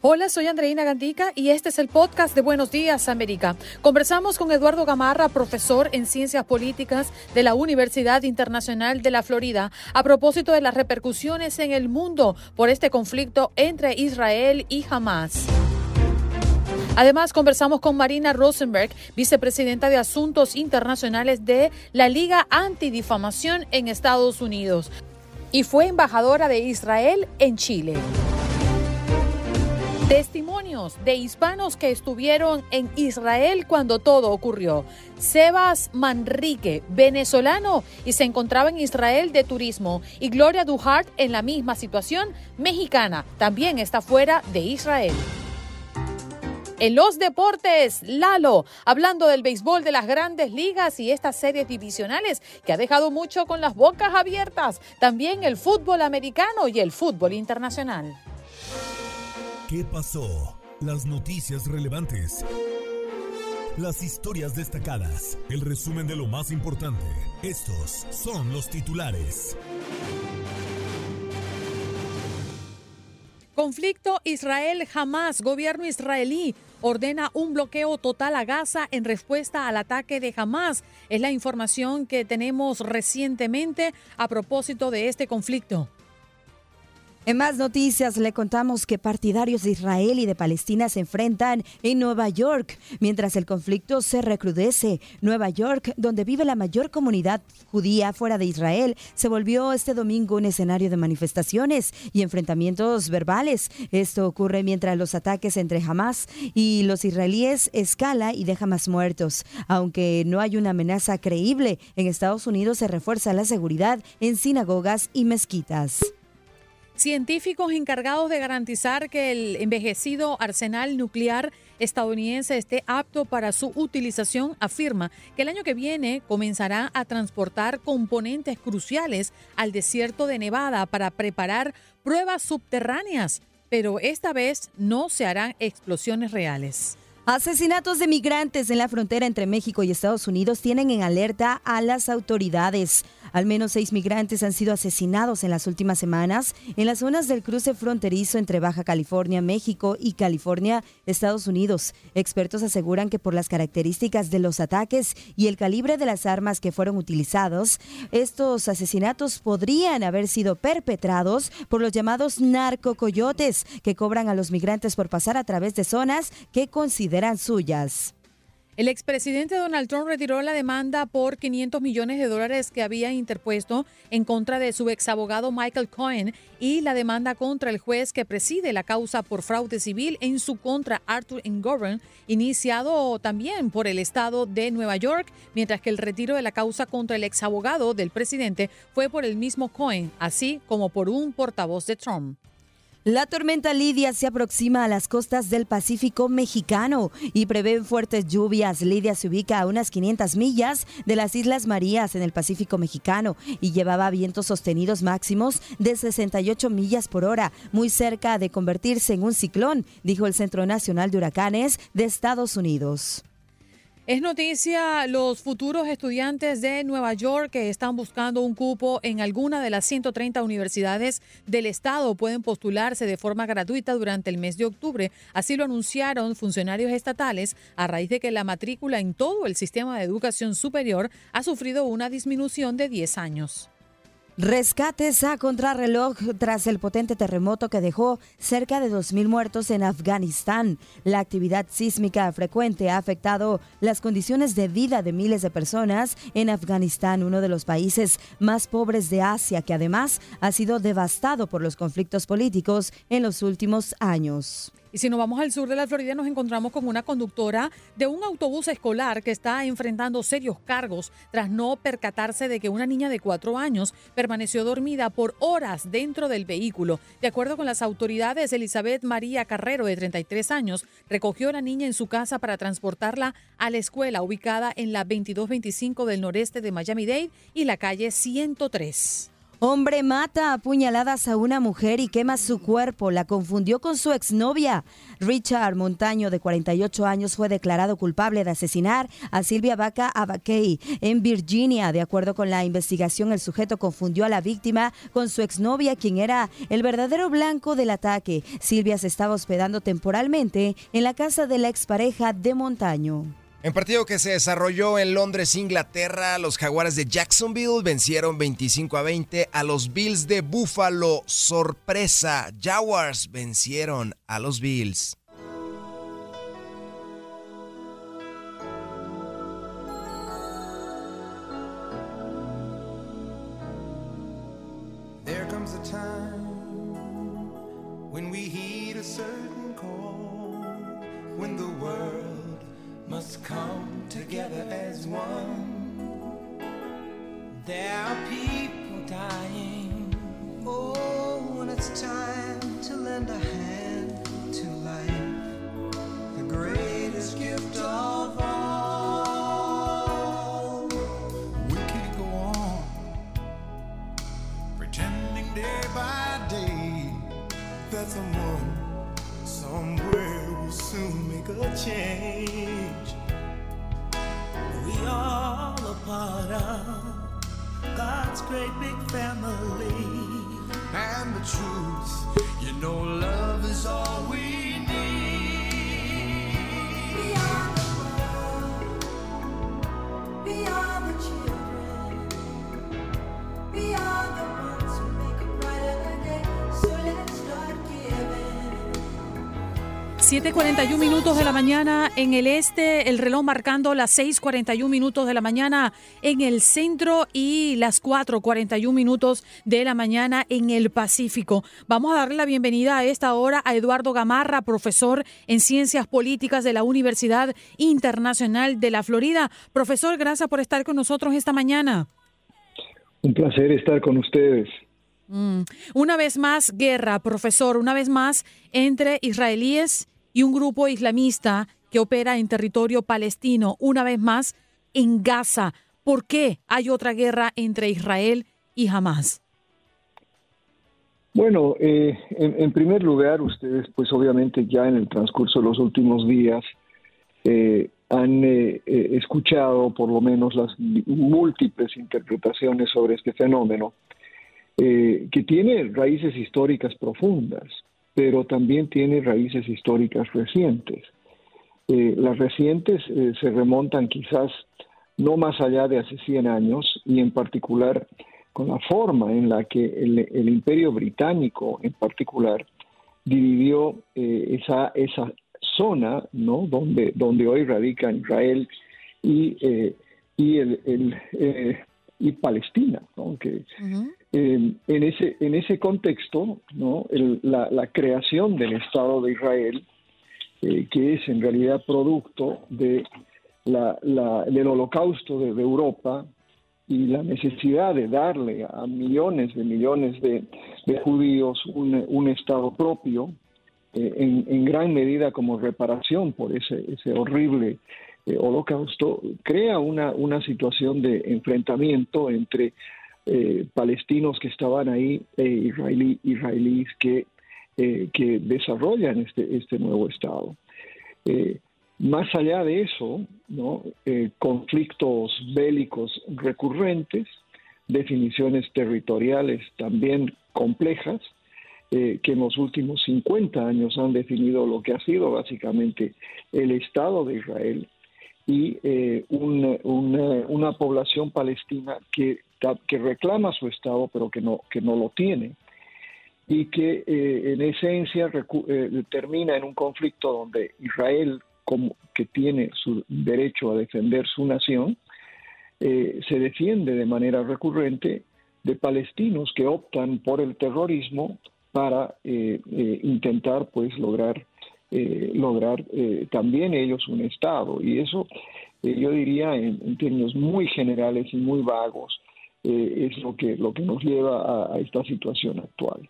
Hola, soy Andreina Gandica y este es el podcast de Buenos Días América. Conversamos con Eduardo Gamarra, profesor en Ciencias Políticas de la Universidad Internacional de la Florida, a propósito de las repercusiones en el mundo por este conflicto entre Israel y Hamas. Además, conversamos con Marina Rosenberg, vicepresidenta de Asuntos Internacionales de la Liga Antidifamación en Estados Unidos, y fue embajadora de Israel en Chile. Testimonios de hispanos que estuvieron en Israel cuando todo ocurrió. Sebas Manrique, venezolano, y se encontraba en Israel de turismo. Y Gloria Duhart, en la misma situación, mexicana, también está fuera de Israel. En los deportes, Lalo, hablando del béisbol de las grandes ligas y estas series divisionales que ha dejado mucho con las bocas abiertas. También el fútbol americano y el fútbol internacional. ¿Qué pasó? Las noticias relevantes. Las historias destacadas. El resumen de lo más importante. Estos son los titulares. Conflicto Israel-Jamás. Gobierno israelí ordena un bloqueo total a Gaza en respuesta al ataque de Hamas. Es la información que tenemos recientemente a propósito de este conflicto. En más noticias le contamos que partidarios de Israel y de Palestina se enfrentan en Nueva York mientras el conflicto se recrudece. Nueva York, donde vive la mayor comunidad judía fuera de Israel, se volvió este domingo un escenario de manifestaciones y enfrentamientos verbales. Esto ocurre mientras los ataques entre Hamas y los israelíes escala y deja más muertos. Aunque no hay una amenaza creíble, en Estados Unidos se refuerza la seguridad en sinagogas y mezquitas. Científicos encargados de garantizar que el envejecido arsenal nuclear estadounidense esté apto para su utilización afirma que el año que viene comenzará a transportar componentes cruciales al desierto de Nevada para preparar pruebas subterráneas, pero esta vez no se harán explosiones reales. Asesinatos de migrantes en la frontera entre México y Estados Unidos tienen en alerta a las autoridades. Al menos seis migrantes han sido asesinados en las últimas semanas en las zonas del cruce fronterizo entre Baja California, México y California, Estados Unidos. Expertos aseguran que por las características de los ataques y el calibre de las armas que fueron utilizados, estos asesinatos podrían haber sido perpetrados por los llamados narcocoyotes que cobran a los migrantes por pasar a través de zonas que consideran suyas. El expresidente Donald Trump retiró la demanda por 500 millones de dólares que había interpuesto en contra de su exabogado Michael Cohen y la demanda contra el juez que preside la causa por fraude civil en su contra Arthur Engoron, iniciado también por el estado de Nueva York, mientras que el retiro de la causa contra el exabogado del presidente fue por el mismo Cohen, así como por un portavoz de Trump. La tormenta Lidia se aproxima a las costas del Pacífico mexicano y prevé fuertes lluvias. Lidia se ubica a unas 500 millas de las Islas Marías en el Pacífico mexicano y llevaba vientos sostenidos máximos de 68 millas por hora, muy cerca de convertirse en un ciclón, dijo el Centro Nacional de Huracanes de Estados Unidos. Es noticia los futuros estudiantes de Nueva York que están buscando un cupo en alguna de las 130 universidades del estado pueden postularse de forma gratuita durante el mes de octubre. Así lo anunciaron funcionarios estatales a raíz de que la matrícula en todo el sistema de educación superior ha sufrido una disminución de 10 años. Rescates a contrarreloj tras el potente terremoto que dejó cerca de 2.000 muertos en Afganistán. La actividad sísmica frecuente ha afectado las condiciones de vida de miles de personas en Afganistán, uno de los países más pobres de Asia, que además ha sido devastado por los conflictos políticos en los últimos años. Y si nos vamos al sur de la Florida, nos encontramos con una conductora de un autobús escolar que está enfrentando serios cargos tras no percatarse de que una niña de cuatro años permaneció dormida por horas dentro del vehículo. De acuerdo con las autoridades, Elizabeth María Carrero, de 33 años, recogió a la niña en su casa para transportarla a la escuela ubicada en la 2225 del noreste de Miami-Dade y la calle 103. Hombre mata a puñaladas a una mujer y quema su cuerpo. La confundió con su exnovia. Richard Montaño, de 48 años, fue declarado culpable de asesinar a Silvia Vaca Abakey en Virginia. De acuerdo con la investigación, el sujeto confundió a la víctima con su exnovia, quien era el verdadero blanco del ataque. Silvia se estaba hospedando temporalmente en la casa de la expareja de Montaño. En partido que se desarrolló en Londres, Inglaterra, los Jaguares de Jacksonville vencieron 25 a 20 a los Bills de Buffalo. Sorpresa, Jaguars vencieron a los Bills. Mañana en el este, el reloj marcando las 6:41 minutos de la mañana en el centro y las 4:41 minutos de la mañana en el Pacífico. Vamos a darle la bienvenida a esta hora a Eduardo Gamarra, profesor en Ciencias Políticas de la Universidad Internacional de la Florida. Profesor, gracias por estar con nosotros esta mañana. Un placer estar con ustedes. Mm. Una vez más, guerra, profesor, una vez más entre israelíes y un grupo islamista que opera en territorio palestino, una vez más en Gaza. ¿Por qué hay otra guerra entre Israel y Hamas? Bueno, eh, en, primer lugar, ustedes pues obviamente ya en el transcurso de los últimos días eh, han eh, escuchado por lo menos las múltiples interpretaciones sobre este fenómeno, que tiene raíces históricas profundas, pero también tiene raíces históricas recientes. las recientes se remontan quizás no más allá de hace 100 años y en particular con la forma en la que el, imperio británico en particular dividió eh, esa, esa zona ¿no? donde, donde hoy radica Israel y, eh, y, el, eh, y Palestina. ¿no? Eh, en, ese, en ese contexto, ¿no? El- la, la creación del Estado de Israel, eh, que es en realidad producto de la, la- del holocausto de, de Europa y la necesidad de darle a millones de millones de, de judíos un, un Estado propio, eh, en, en gran medida como reparación por ese, ese horrible eh, holocausto, crea una, una situación de enfrentamiento entre eh, palestinos que estaban ahí e israelí, israelíes que, eh, que desarrollan este, este nuevo Estado. Eh, más allá de eso, ¿no? Eh, conflictos bélicos recurrentes, definiciones territoriales también complejas, eh, que en los últimos 50 años han definido lo que ha sido básicamente el Estado de Israel y eh, un- una, una población palestina que que reclama su Estado, pero que no, que no lo tiene. Y que eh, en esencia eh, termina en un conflicto donde Israel, como que tiene su derecho a defender su nación, se defiende de manera recurrente de palestinos que optan por el terrorismo para intentar pues lograr lograr también ellos un estado y eso eh, yo diría en, términos muy generales y muy vagos, eh, es lo que, lo que nos lleva a esta situación actual.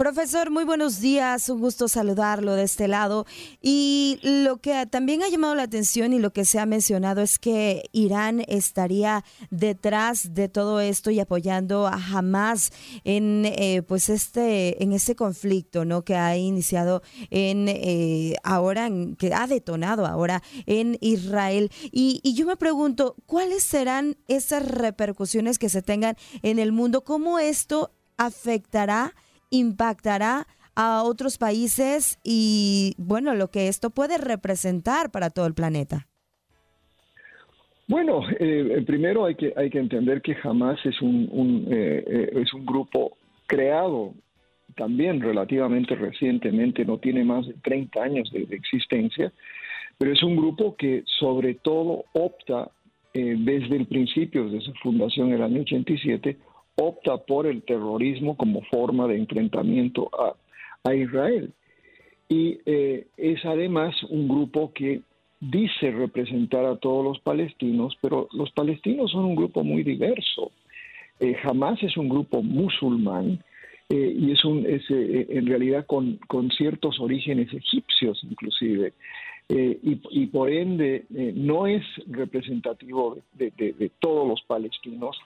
Profesor, muy buenos días, un gusto saludarlo de este lado. Y lo que también ha llamado la atención y lo que se ha mencionado es que Irán estaría detrás de todo esto y apoyando a Hamas en eh, pues este en este conflicto, ¿no? Que ha iniciado en eh, ahora que ha detonado ahora en Israel. Y, y yo me pregunto, ¿cuáles serán esas repercusiones que se tengan en el mundo? ¿Cómo esto afectará? Impactará a otros países y, bueno, lo que esto puede representar para todo el planeta? Bueno, eh, primero hay que, hay que entender que jamás es un, eh, eh, es un grupo creado también relativamente recientemente, no tiene más de 30 años de, existencia, pero es un grupo que sobre todo opta desde el principio, desde su fundación en el año 87, opta por el terrorismo como forma de enfrentamiento a, Israel. Y eh, es además un grupo que dice representar a todos los palestinos, pero los palestinos son un grupo muy diverso. Eh, jamás es un grupo musulmán eh, y es, un, es en realidad con, con, ciertos orígenes egipcios inclusive. Y, por ende no es representativo de todos los palestinos,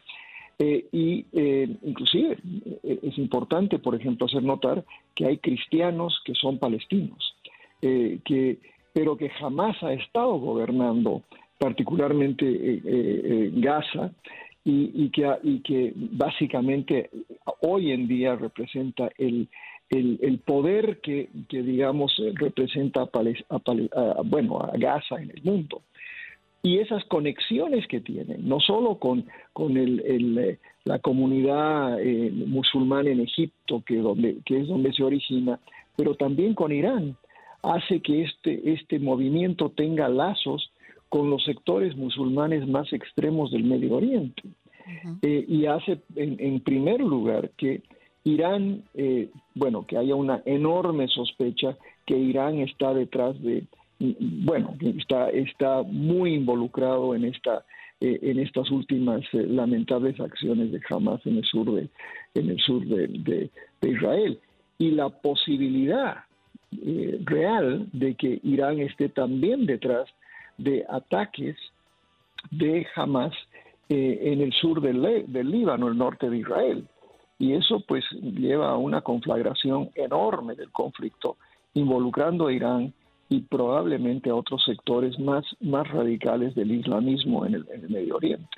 eh, y eh, inclusive eh, es importante, por ejemplo, hacer notar que hay cristianos que son palestinos, que, pero que jamás ha estado gobernando particularmente Gaza y, que, y que básicamente hoy en día representa el, el, poder que, que, digamos representa a, bueno, a Gaza en el mundo y esas conexiones que tienen, no solo con, con el, eh, la comunidad eh, musulmana en Egipto, que, donde, que es donde se origina, pero también con Irán, hace que este, este movimiento tenga lazos con los sectores musulmanes más extremos del Medio Oriente. Eh, y hace, en, en, primer lugar, que Irán, bueno, que haya una enorme sospecha que Irán está detrás de bueno, está, está muy involucrado en esta eh, en estas últimas eh, lamentables acciones de Hamas en el sur de en el sur de, Israel y la posibilidad eh, real de que Irán esté también detrás de ataques de Hamas en el sur del, del Líbano, el norte de Israel. Y eso pues lleva a una conflagración enorme del conflicto involucrando a Irán y probablemente a otros sectores más, más radicales del islamismo en el, Medio Oriente.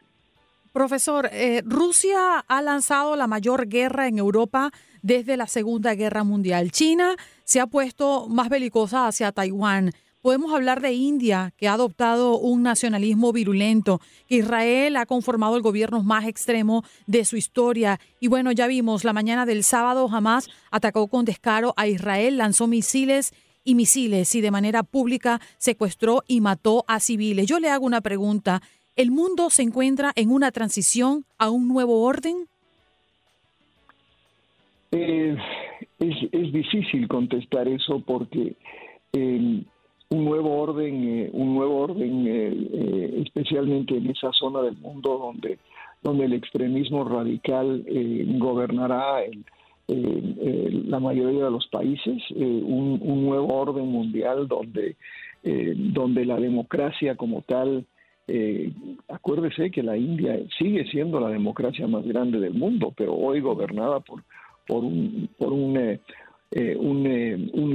Profesor, eh, Rusia ha lanzado la mayor guerra en Europa desde la Segunda Guerra Mundial. China se ha puesto más belicosa hacia Taiwán. Podemos hablar de India, que ha adoptado un nacionalismo virulento, que Israel ha conformado el gobierno más extremo de su historia. Y bueno, ya vimos, la mañana del sábado Hamas atacó con descaro a Israel, lanzó misiles y misiles y de manera pública secuestró y mató a civiles. Yo le hago una pregunta. ¿El mundo se encuentra en una transición a un nuevo orden? Eh, es, difícil contestar eso porque eh, un nuevo orden, eh, un nuevo orden, especialmente en esa zona del mundo donde donde el extremismo radical gobernará el, eh, eh, la mayoría de los países, eh, un, nuevo orden mundial donde, donde la democracia como tal, acuérdese que la India sigue siendo la democracia más grande del mundo, pero hoy gobernada por, por un, por un,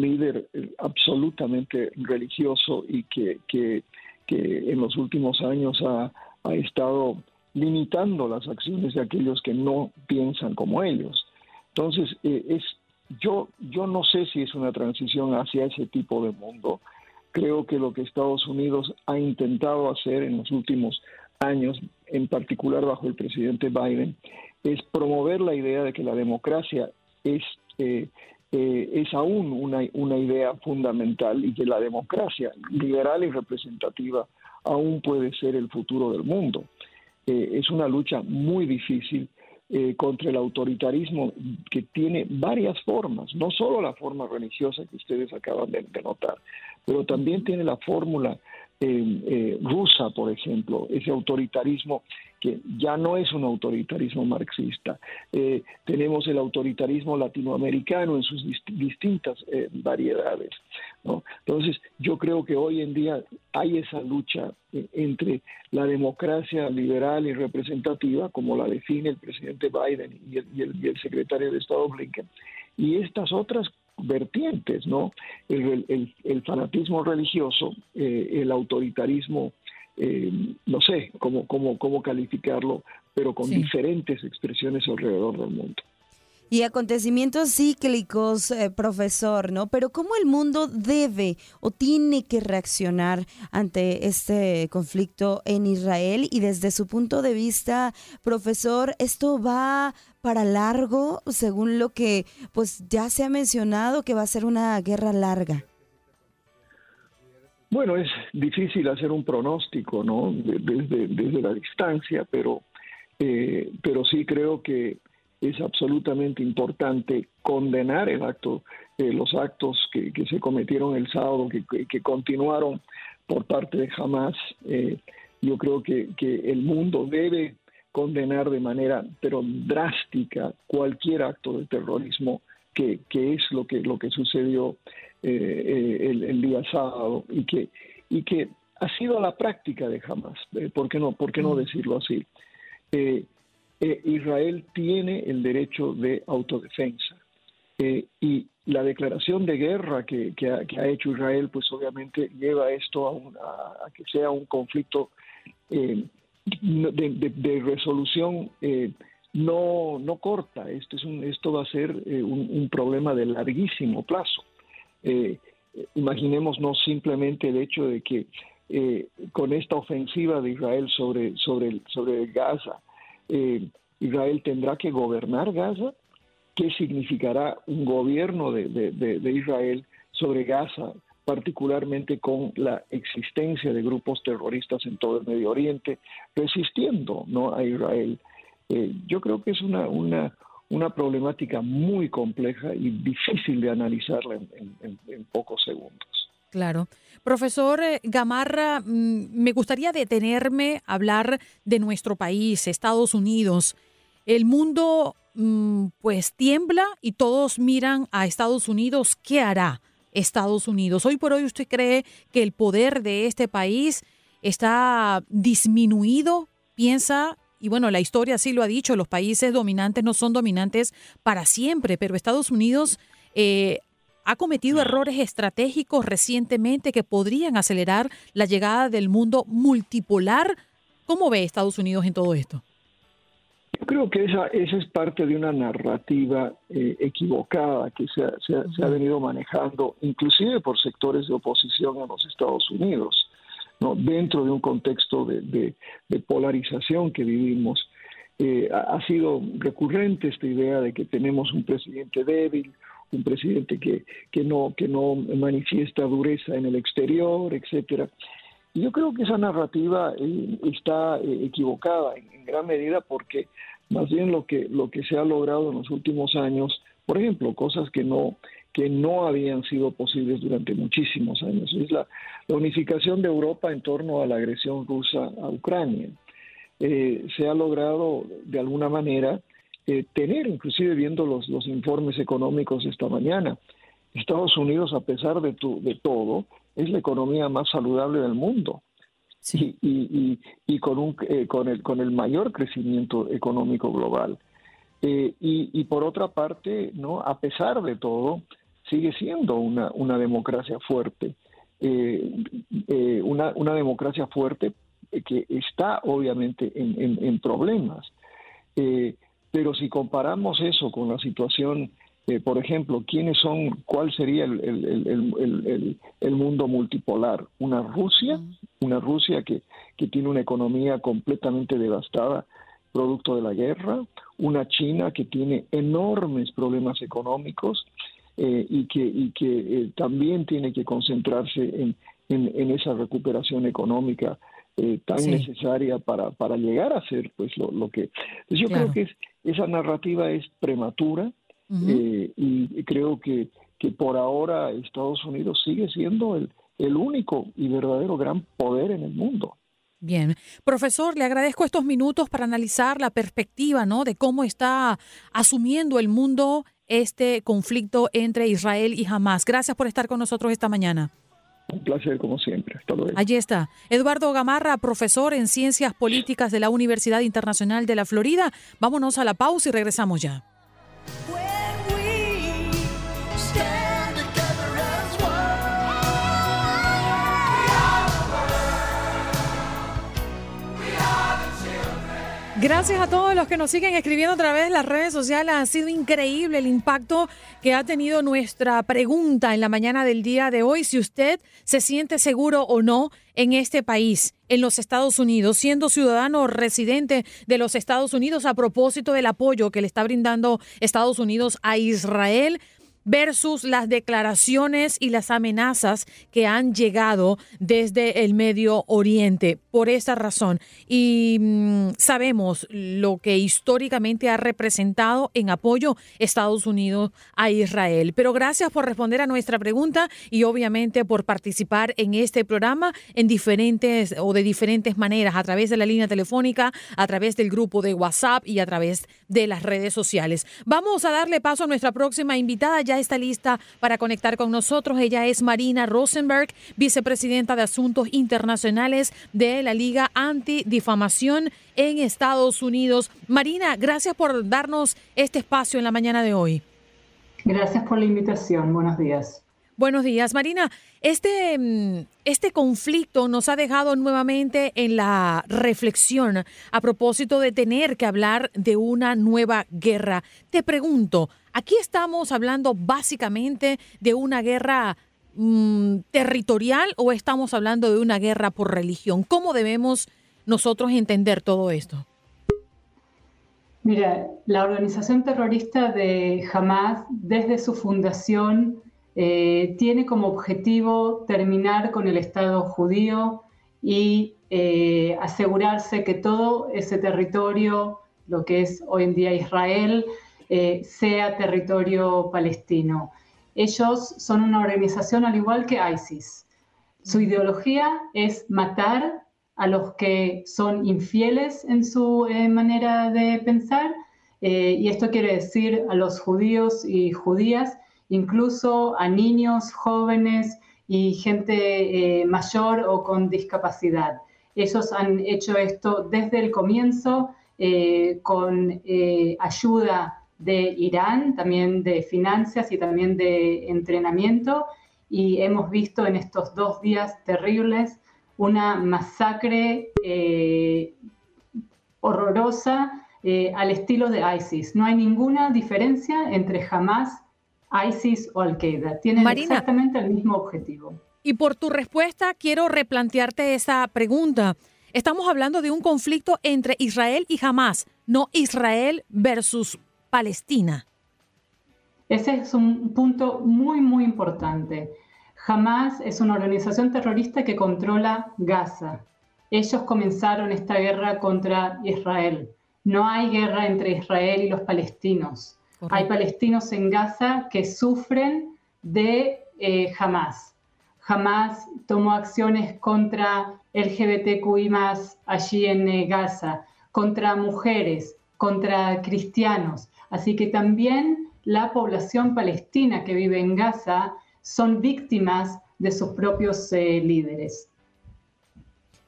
líder absolutamente religioso y que, que, que en los últimos años ha, ha estado limitando las acciones de aquellos que no piensan como ellos. Entonces, eh, es, yo, yo no sé si es una transición hacia ese tipo de mundo. Creo que lo que Estados Unidos ha intentado hacer en los últimos años en particular bajo el presidente Biden, es promover la idea de que la democracia es, eh, eh, es aún una, una idea fundamental y que la democracia liberal y representativa aún puede ser el futuro del mundo. Es una lucha muy difícil contra el autoritarismo que tiene varias formas, no solo la forma religiosa que ustedes acaban de, de notar, pero también tiene la fórmula eh, rusa, por ejemplo, ese autoritarismo que ya no es un autoritarismo marxista. Eh, tenemos el autoritarismo latinoamericano en sus distintas eh, variedades. Entonces, yo creo que hoy en día hay esa lucha entre la democracia liberal y representativa, como la define el presidente Biden y el, y el, y el secretario de Estado Blinken, y estas otras vertientes, ¿no? El, fanatismo religioso, eh, el autoritarismo, eh, no sé cómo, cómo, cómo calificarlo, pero con diferentes expresiones alrededor del mundo. Y acontecimientos cíclicos, eh, profesor, ¿no? Pero ¿cómo el mundo debe o tiene que reaccionar ante este conflicto en Israel? Y desde su punto de vista, profesor, ¿esto va para largo, según lo que pues ya se ha mencionado, que va a ser una guerra larga? Bueno, es difícil hacer un pronóstico, ¿no? Desde, la distancia, pero, eh, pero sí creo que es absolutamente importante condenar el acto, eh, los actos que, se cometieron el sábado, que, continuaron por parte de Hamas. Eh, yo creo que, el mundo debe condenar de manera, pero drástica, cualquier acto de terrorismo que, es lo que, lo que sucedió eh, el, día sábado y que, y que ha sido la práctica de Hamas. ¿Por qué no, por qué no mm. decirlo así? Eh, Israel tiene el derecho de autodefensa. Eh, y la declaración de guerra que, ha, hecho Israel, pues obviamente lleva esto a, que sea un conflicto eh, de, resolución no, no corta. Esto, es un, esto va a ser un, problema de larguísimo plazo. imaginémonos simplemente el hecho de que con esta ofensiva de Israel sobre, sobre, sobre Gaza, eh, Israel tendrá que gobernar Gaza. ¿Qué significará un gobierno de, Israel sobre Gaza, particularmente con la existencia de grupos terroristas en todo el Medio Oriente, resistiendo ¿no? a Israel? Eh, yo creo que es una, una, una problemática muy compleja y difícil de analizarla en pocos segundos. Claro. Profesor eh, Gamarra, mm, me gustaría detenerme a hablar de nuestro país, Estados Unidos. El mundo mm, pues tiembla y todos miran a Estados Unidos. ¿Qué hará Estados Unidos? Hoy por hoy usted cree que el poder de este país está disminuido, piensa, y bueno, la historia sí lo ha dicho, los países dominantes no son dominantes para siempre, pero Estados Unidos eh, ha cometido errores estratégicos recientemente que podrían acelerar la llegada del mundo multipolar. ¿Cómo ve Estados Unidos en todo esto? Yo creo que esa, esa es parte de una narrativa eh, equivocada que se ha, venido manejando, inclusive por sectores de oposición en los Estados Unidos, ¿no? dentro de un contexto de, polarización que vivimos. Eh, ha sido recurrente esta idea de que tenemos un presidente débil, un presidente que, que, no, que no manifiesta dureza en el exterior, etcétera. Y yo creo que esa narrativa eh, está eh, equivocada en, gran medida porque más bien lo que, lo que se ha logrado en los últimos años, por ejemplo, cosas que no, que no habían sido posibles durante muchísimos años, es la, unificación de Europa en torno a la agresión rusa a Ucrania. Eh, se ha logrado de alguna manera eh, tener, inclusive viendo los, los informes económicos esta mañana. Estados Unidos, a pesar de, de todo, es la economía más saludable del mundo. Sí. Y, y, con, un, eh, con, el, con el mayor crecimiento económico global. Eh, y, por otra parte, no a pesar de todo, sigue siendo una, una democracia fuerte. una, una democracia fuerte que está obviamente en, en, en problemas. Pero si comparamos eso con la situación, eh, por ejemplo, ¿quiénes son, cuál sería el, el, mundo multipolar? Una Rusia, una Rusia que, que tiene una economía completamente devastada producto de la guerra, una China que tiene enormes problemas económicos eh, y que, y que eh, también tiene que concentrarse en, en, esa recuperación económica eh, tan necesaria para, para llegar a ser pues lo, lo que... yo creo que es, esa narrativa es prematura y creo que, que por ahora Estados Unidos sigue siendo el, el único y verdadero gran poder en el mundo. Bien, profesor, le agradezco estos minutos para analizar la perspectiva, ¿no? De cómo está asumiendo el mundo este conflicto entre Israel y Hamas. Gracias por estar con nosotros esta mañana. Un placer, como siempre. Hasta luego. Allí está. Eduardo Gamarra, profesor en Ciencias Políticas de la Universidad Internacional de la Florida. Vámonos a la pausa y regresamos ya. Gracias a todos los que nos siguen escribiendo a través de las redes sociales. Ha sido increíble el impacto que ha tenido nuestra pregunta en la mañana del día de hoy. Si usted se siente seguro o no en este país, en los Estados Unidos, siendo ciudadano residente de los Estados Unidos a propósito del apoyo que le está brindando Estados Unidos a Israel versus las declaraciones y las amenazas que han llegado desde el Medio Oriente. Por esa razón. Y mm, sabemos lo que históricamente ha representado en apoyo Estados Unidos a Israel. Pero gracias por responder a nuestra pregunta y obviamente por participar en este programa en diferentes o de diferentes maneras, a través de la línea telefónica, a través del grupo de WhatsApp y a través de las redes sociales. Vamos a darle paso a nuestra próxima invitada ya está lista para conectar con nosotros. Ella es Marina Rosenberg, vicepresidenta de Asuntos Internacionales de la Liga Antidifamación en Estados Unidos. Marina, gracias por darnos este espacio en la mañana de hoy. Gracias por la invitación. Buenos días. Buenos días, Marina. Este, mm, este conflicto nos ha dejado nuevamente en la reflexión a propósito de tener que hablar de una nueva guerra. Te pregunto, aquí estamos hablando básicamente de una guerra mm, territorial o estamos hablando de una guerra por religión? ¿Cómo debemos nosotros entender todo esto? Mira, la organización terrorista de Hamas, desde su fundación, eh, tiene como objetivo terminar con el Estado judío y eh, asegurarse que todo ese territorio, lo que es hoy en día Israel, eh, sea territorio palestino. Ellos son una organización al igual que ISIS. Su ideología es matar a los que son infieles en su manera de pensar, y esto quiere decir a los judíos y judías incluso a niños, jóvenes y gente eh, mayor o con discapacidad. Ellos han hecho esto desde el comienzo eh, con eh, ayuda de Irán, también de finanzas y también de entrenamiento. Y hemos visto en estos dos días terribles una masacre horrorosa al estilo de ISIS. No hay ninguna diferencia entre Hamas ISIS o Al-Qaeda. Tienen exactamente el mismo objetivo. Y por tu respuesta, quiero replantearte esa pregunta. Estamos hablando de un conflicto entre Israel y Hamas, no Israel versus Palestina. Ese es un punto muy, muy importante. Hamas es una organización terrorista que controla Gaza. Ellos comenzaron esta guerra contra Israel. No hay guerra entre Israel y los palestinos. Hay palestinos en Gaza que sufren de eh, Hamas. Hamas tomó acciones contra LGBTQI allí en eh, Gaza, contra mujeres, contra cristianos. Así que también la población palestina que vive en Gaza son víctimas de sus propios eh, líderes.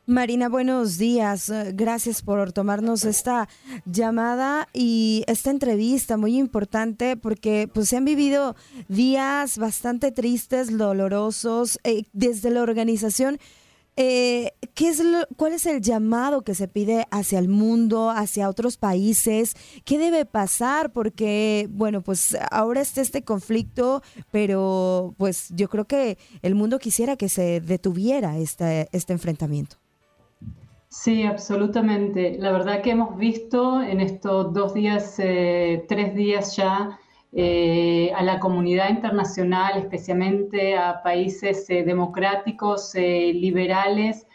Marina, buenos días. Eh, gracias por tomarnos esta llamada y esta entrevista muy importante porque pues se han vivido días bastante tristes, dolorosos eh, desde la organización. Eh, ¿qué es ¿Cuál es el llamado que se pide hacia el mundo, hacia otros países? ¿Qué debe pasar? Porque, bueno, pues ahora está este conflicto, pero pues yo creo que el mundo quisiera que se detuviera este, este enfrentamiento. Sí, absolutamente. La verdad que hemos visto en estos dos días, eh, tres días ya, eh, a la comunidad internacional, especialmente a países eh, democráticos, liberales,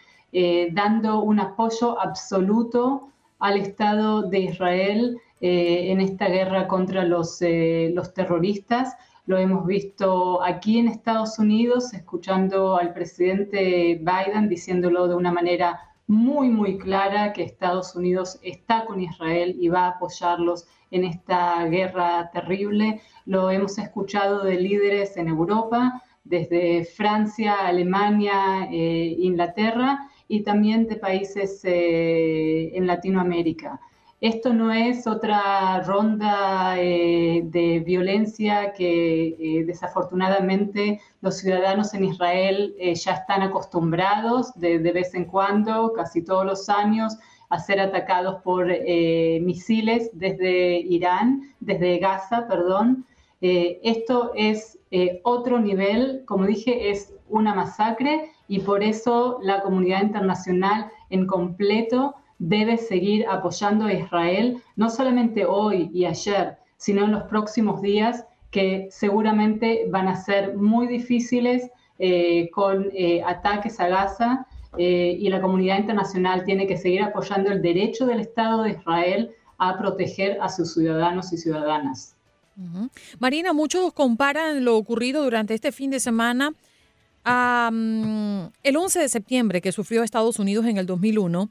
dando un apoyo absoluto al Estado de Israel en esta guerra contra los, los terroristas. Lo hemos visto aquí en Estados Unidos, escuchando al presidente Biden diciéndolo de una manera muy, muy clara que Estados Unidos está con Israel y va a apoyarlos en esta guerra terrible. Lo hemos escuchado de líderes en Europa, desde Francia, Alemania, eh, Inglaterra y también de países eh, en Latinoamérica. Esto no es otra ronda eh, de violencia que eh, desafortunadamente los ciudadanos en Israel eh, ya están acostumbrados de, de, vez en cuando, casi todos los años, a ser atacados por misiles desde Irán, desde Gaza, perdón. esto es otro nivel, como dije, es una masacre y por eso la comunidad internacional en completo debe seguir apoyando a Israel, no solamente hoy y ayer, sino en los próximos días, que seguramente van a ser muy difíciles eh, con eh, ataques a Gaza eh, y la comunidad internacional tiene que seguir apoyando el derecho del Estado de Israel a proteger a sus ciudadanos y ciudadanas. Marina, muchos comparan lo ocurrido durante este fin de semana a mm, el 11 de septiembre que sufrió Estados Unidos en el 2001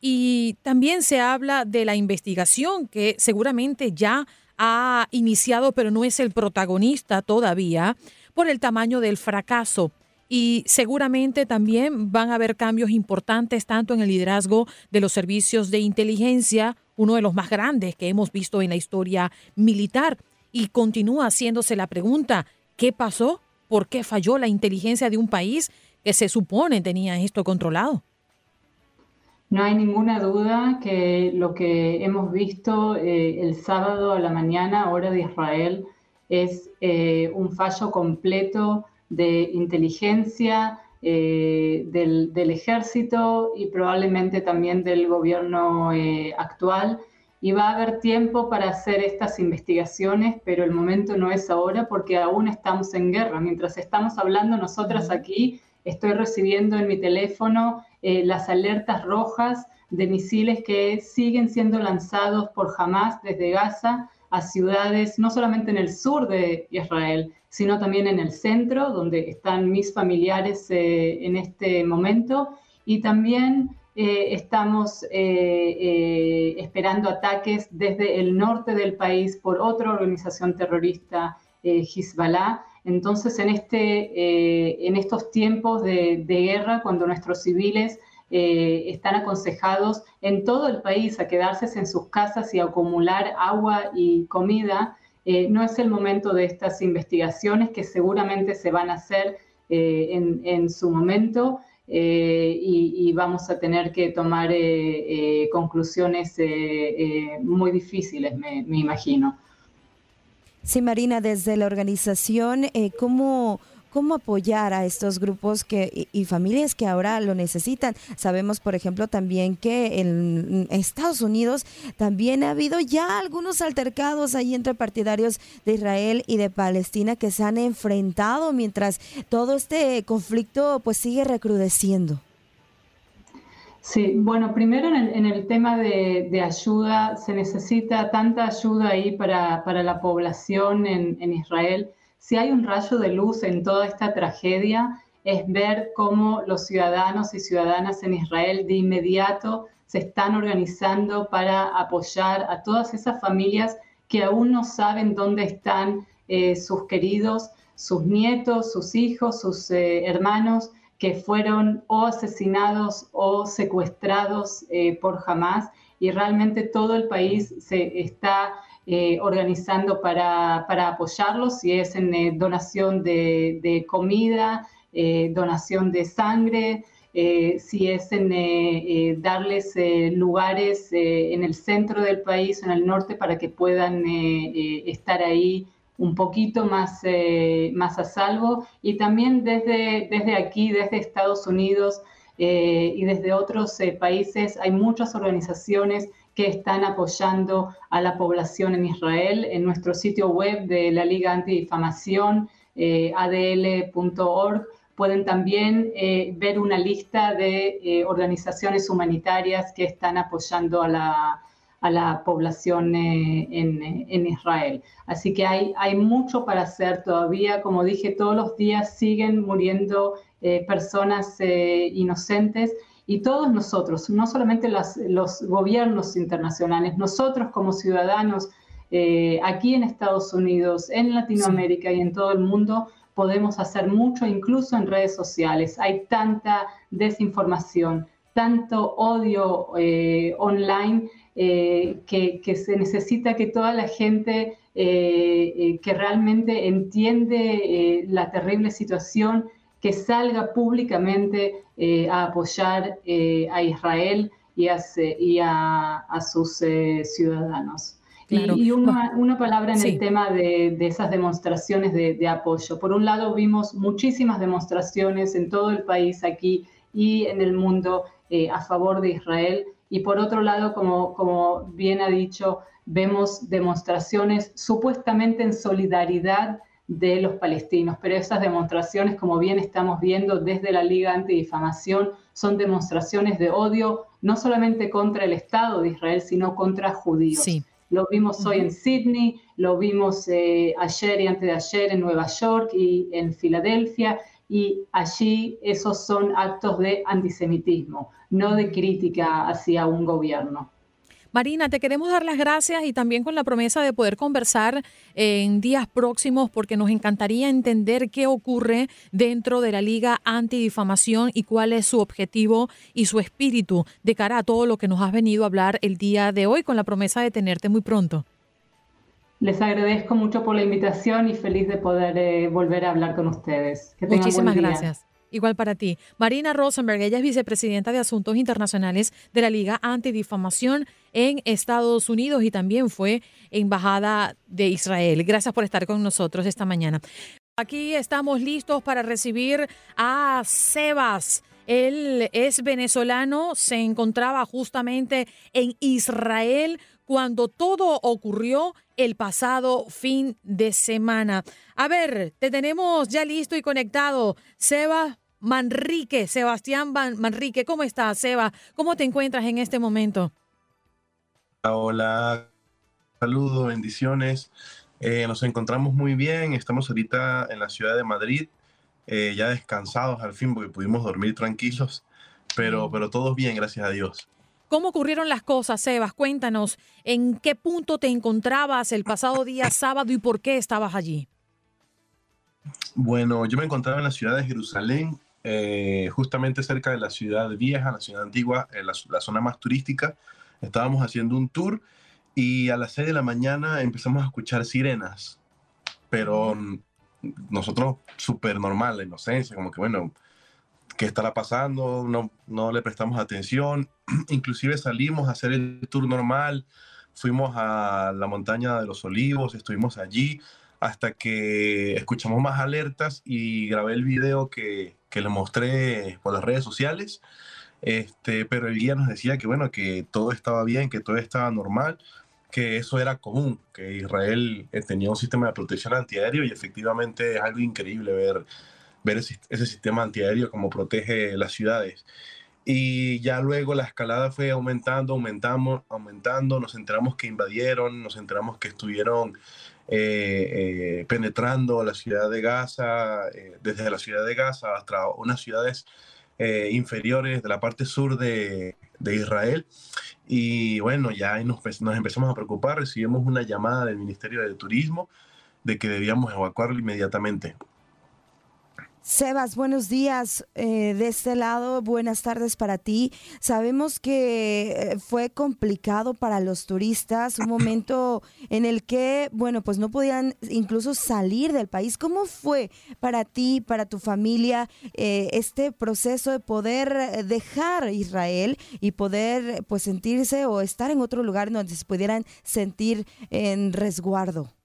y también se habla de la investigación que seguramente ya ha iniciado, pero no es el protagonista todavía, por el tamaño del fracaso. Y seguramente también van a haber cambios importantes tanto en el liderazgo de los servicios de inteligencia, uno de los más grandes que hemos visto en la historia militar. Y continúa haciéndose la pregunta, ¿qué pasó? ¿Por qué falló la inteligencia de un país que se supone tenía esto controlado? No hay ninguna duda que lo que hemos visto eh, el sábado a la mañana, hora de Israel, es eh, un fallo completo de inteligencia eh, del, ejército y probablemente también del gobierno actual. Y va a haber tiempo para hacer estas investigaciones, pero el momento no es ahora porque aún estamos en guerra. Mientras estamos hablando nosotras aquí, estoy recibiendo en mi teléfono eh, las alertas rojas de misiles que siguen siendo lanzados por Hamas desde Gaza a ciudades no solamente en el sur de Israel, sino también en el centro, donde están mis familiares eh, en este momento, y también eh, estamos esperando ataques desde el norte del país por otra organización terrorista, Hezbollah, entonces, en, este, eh, en estos tiempos de, guerra, cuando nuestros civiles eh, están aconsejados en todo el país a quedarse en sus casas y acumular agua y comida, eh, no es el momento de estas investigaciones que seguramente se van a hacer en, su momento y, vamos a tener que tomar conclusiones muy difíciles, me imagino. Sí, Marina, desde la organización, eh, ¿cómo, ¿cómo apoyar a estos grupos que, y, familias que ahora lo necesitan? Sabemos, por ejemplo, también que en Estados Unidos también ha habido ya algunos altercados ahí entre partidarios de Israel y de Palestina que se han enfrentado mientras todo este conflicto pues sigue recrudeciendo. Sí, bueno, primero en el, tema de, ayuda, se necesita tanta ayuda ahí para, la población en, Israel. Si hay un rayo de luz en toda esta tragedia, es ver cómo los ciudadanos y ciudadanas en Israel de inmediato se están organizando para apoyar a todas esas familias que aún no saben dónde están eh, sus queridos, sus nietos, sus hijos, sus eh, hermanos que fueron o asesinados o secuestrados eh, por Hamas y realmente todo el país se está eh, organizando para, apoyarlos, si es en eh, donación de, comida, donación de sangre, si es en darles lugares en el centro del país, en el norte, para que puedan estar ahí un poquito más, eh, más a salvo y también desde, desde aquí, desde Estados Unidos, eh, y desde otros eh, países hay muchas organizaciones que están apoyando a la población en Israel. En nuestro sitio web de la Liga Antidifamación, adl.org, pueden también ver una lista de organizaciones humanitarias que están apoyando a la, a la población en, Israel. Así que hay, mucho para hacer todavía. Como dije, todos los días siguen muriendo personas inocentes y todos nosotros, no solamente los gobiernos internacionales, nosotros como ciudadanos eh, aquí en Estados Unidos, en Latinoamérica y en todo el mundo, podemos hacer mucho, incluso en redes sociales. Hay tanta desinformación, tanto odio eh, online eh, que, que, se necesita que toda la gente que realmente entiende la terrible situación que salga públicamente eh, a apoyar eh, a Israel y a, sus eh, ciudadanos. Y, una, palabra en el tema de, esas demostraciones de, apoyo. Por un lado, vimos muchísimas demostraciones en todo el país aquí y en el mundo a favor de Israel. Y por otro lado, como, como bien ha dicho, vemos demostraciones supuestamente en solidaridad de los palestinos. Pero esas demostraciones, como bien estamos viendo desde la Liga Antidifamación, son demostraciones de odio no solamente contra el Estado de Israel, sino contra judíos. Lo vimos hoy en Sydney, lo vimos eh, ayer y antes de ayer en Nueva York y en Filadelfia, y allí esos son actos de antisemitismo, no de crítica hacia un gobierno. Marina, te queremos dar las gracias y también con la promesa de poder conversar en días próximos porque nos encantaría entender qué ocurre dentro de la Liga Antidifamación y cuál es su objetivo y su espíritu de cara a todo lo que nos has venido a hablar el día de hoy con la promesa de tenerte muy pronto. Les agradezco mucho por la invitación y feliz de poder eh, volver a hablar con ustedes. Muchísimas gracias. Igual para ti. Marina Rosenberg, ella es vicepresidenta de Asuntos Internacionales de la Liga Antidifamación en Estados Unidos y también fue embajada de Israel. Gracias por estar con nosotros esta mañana. Aquí estamos listos para recibir a Sebas. Él es venezolano, se encontraba justamente en Israel cuando todo ocurrió el pasado fin de semana. A ver, te tenemos ya listo y conectado. Seba Manrique, Sebastián Manrique, ¿cómo estás, Seba? ¿Cómo te encuentras en este momento? Hola, saludos, bendiciones. Eh, nos encontramos muy bien, estamos ahorita en la ciudad de Madrid, eh, ya descansados al fin porque pudimos dormir tranquilos, pero, pero todos bien, gracias a Dios. ¿Cómo ocurrieron las cosas, Sebas? Cuéntanos, ¿en qué punto te encontrabas el pasado día sábado y por qué estabas allí? Bueno, yo me encontraba en la ciudad de Jerusalén, eh, justamente cerca de la ciudad vieja, la ciudad antigua, en la, zona más turística. Estábamos haciendo un tour y a las 6 de la mañana empezamos a escuchar sirenas, pero nosotros súper normal, la inocencia, como que bueno, qué estará pasando, no, no le prestamos atención, inclusive salimos a hacer el tour normal, fuimos a la montaña de los olivos, estuvimos allí hasta que escuchamos más alertas y grabé el video que, que le mostré por las redes sociales, este, pero el guía nos decía que bueno, que todo estaba bien, que todo estaba normal, que eso era común, que Israel eh, tenía un sistema de protección antiaéreo y efectivamente es algo increíble ver ver ese, sistema antiaéreo, como protege las ciudades. Y ya luego la escalada fue aumentando, aumentamos, aumentando, nos enteramos que invadieron, nos enteramos que estuvieron eh, eh, penetrando la ciudad de Gaza, eh, desde la ciudad de Gaza hasta unas ciudades inferiores de la parte sur de, de, Israel. Y bueno, ya nos, nos empezamos a preocupar, recibimos una llamada del Ministerio de Turismo de que debíamos evacuarlo inmediatamente. Sebas, buenos días. Eh, de este lado, buenas tardes para ti. Sabemos que eh, fue complicado para los turistas, un momento en el que, bueno, pues no podían incluso salir del país. ¿Cómo fue para ti, para tu familia, eh, este proceso de poder dejar Israel y poder, pues, sentirse o estar en otro lugar donde se pudieran sentir en resguardo?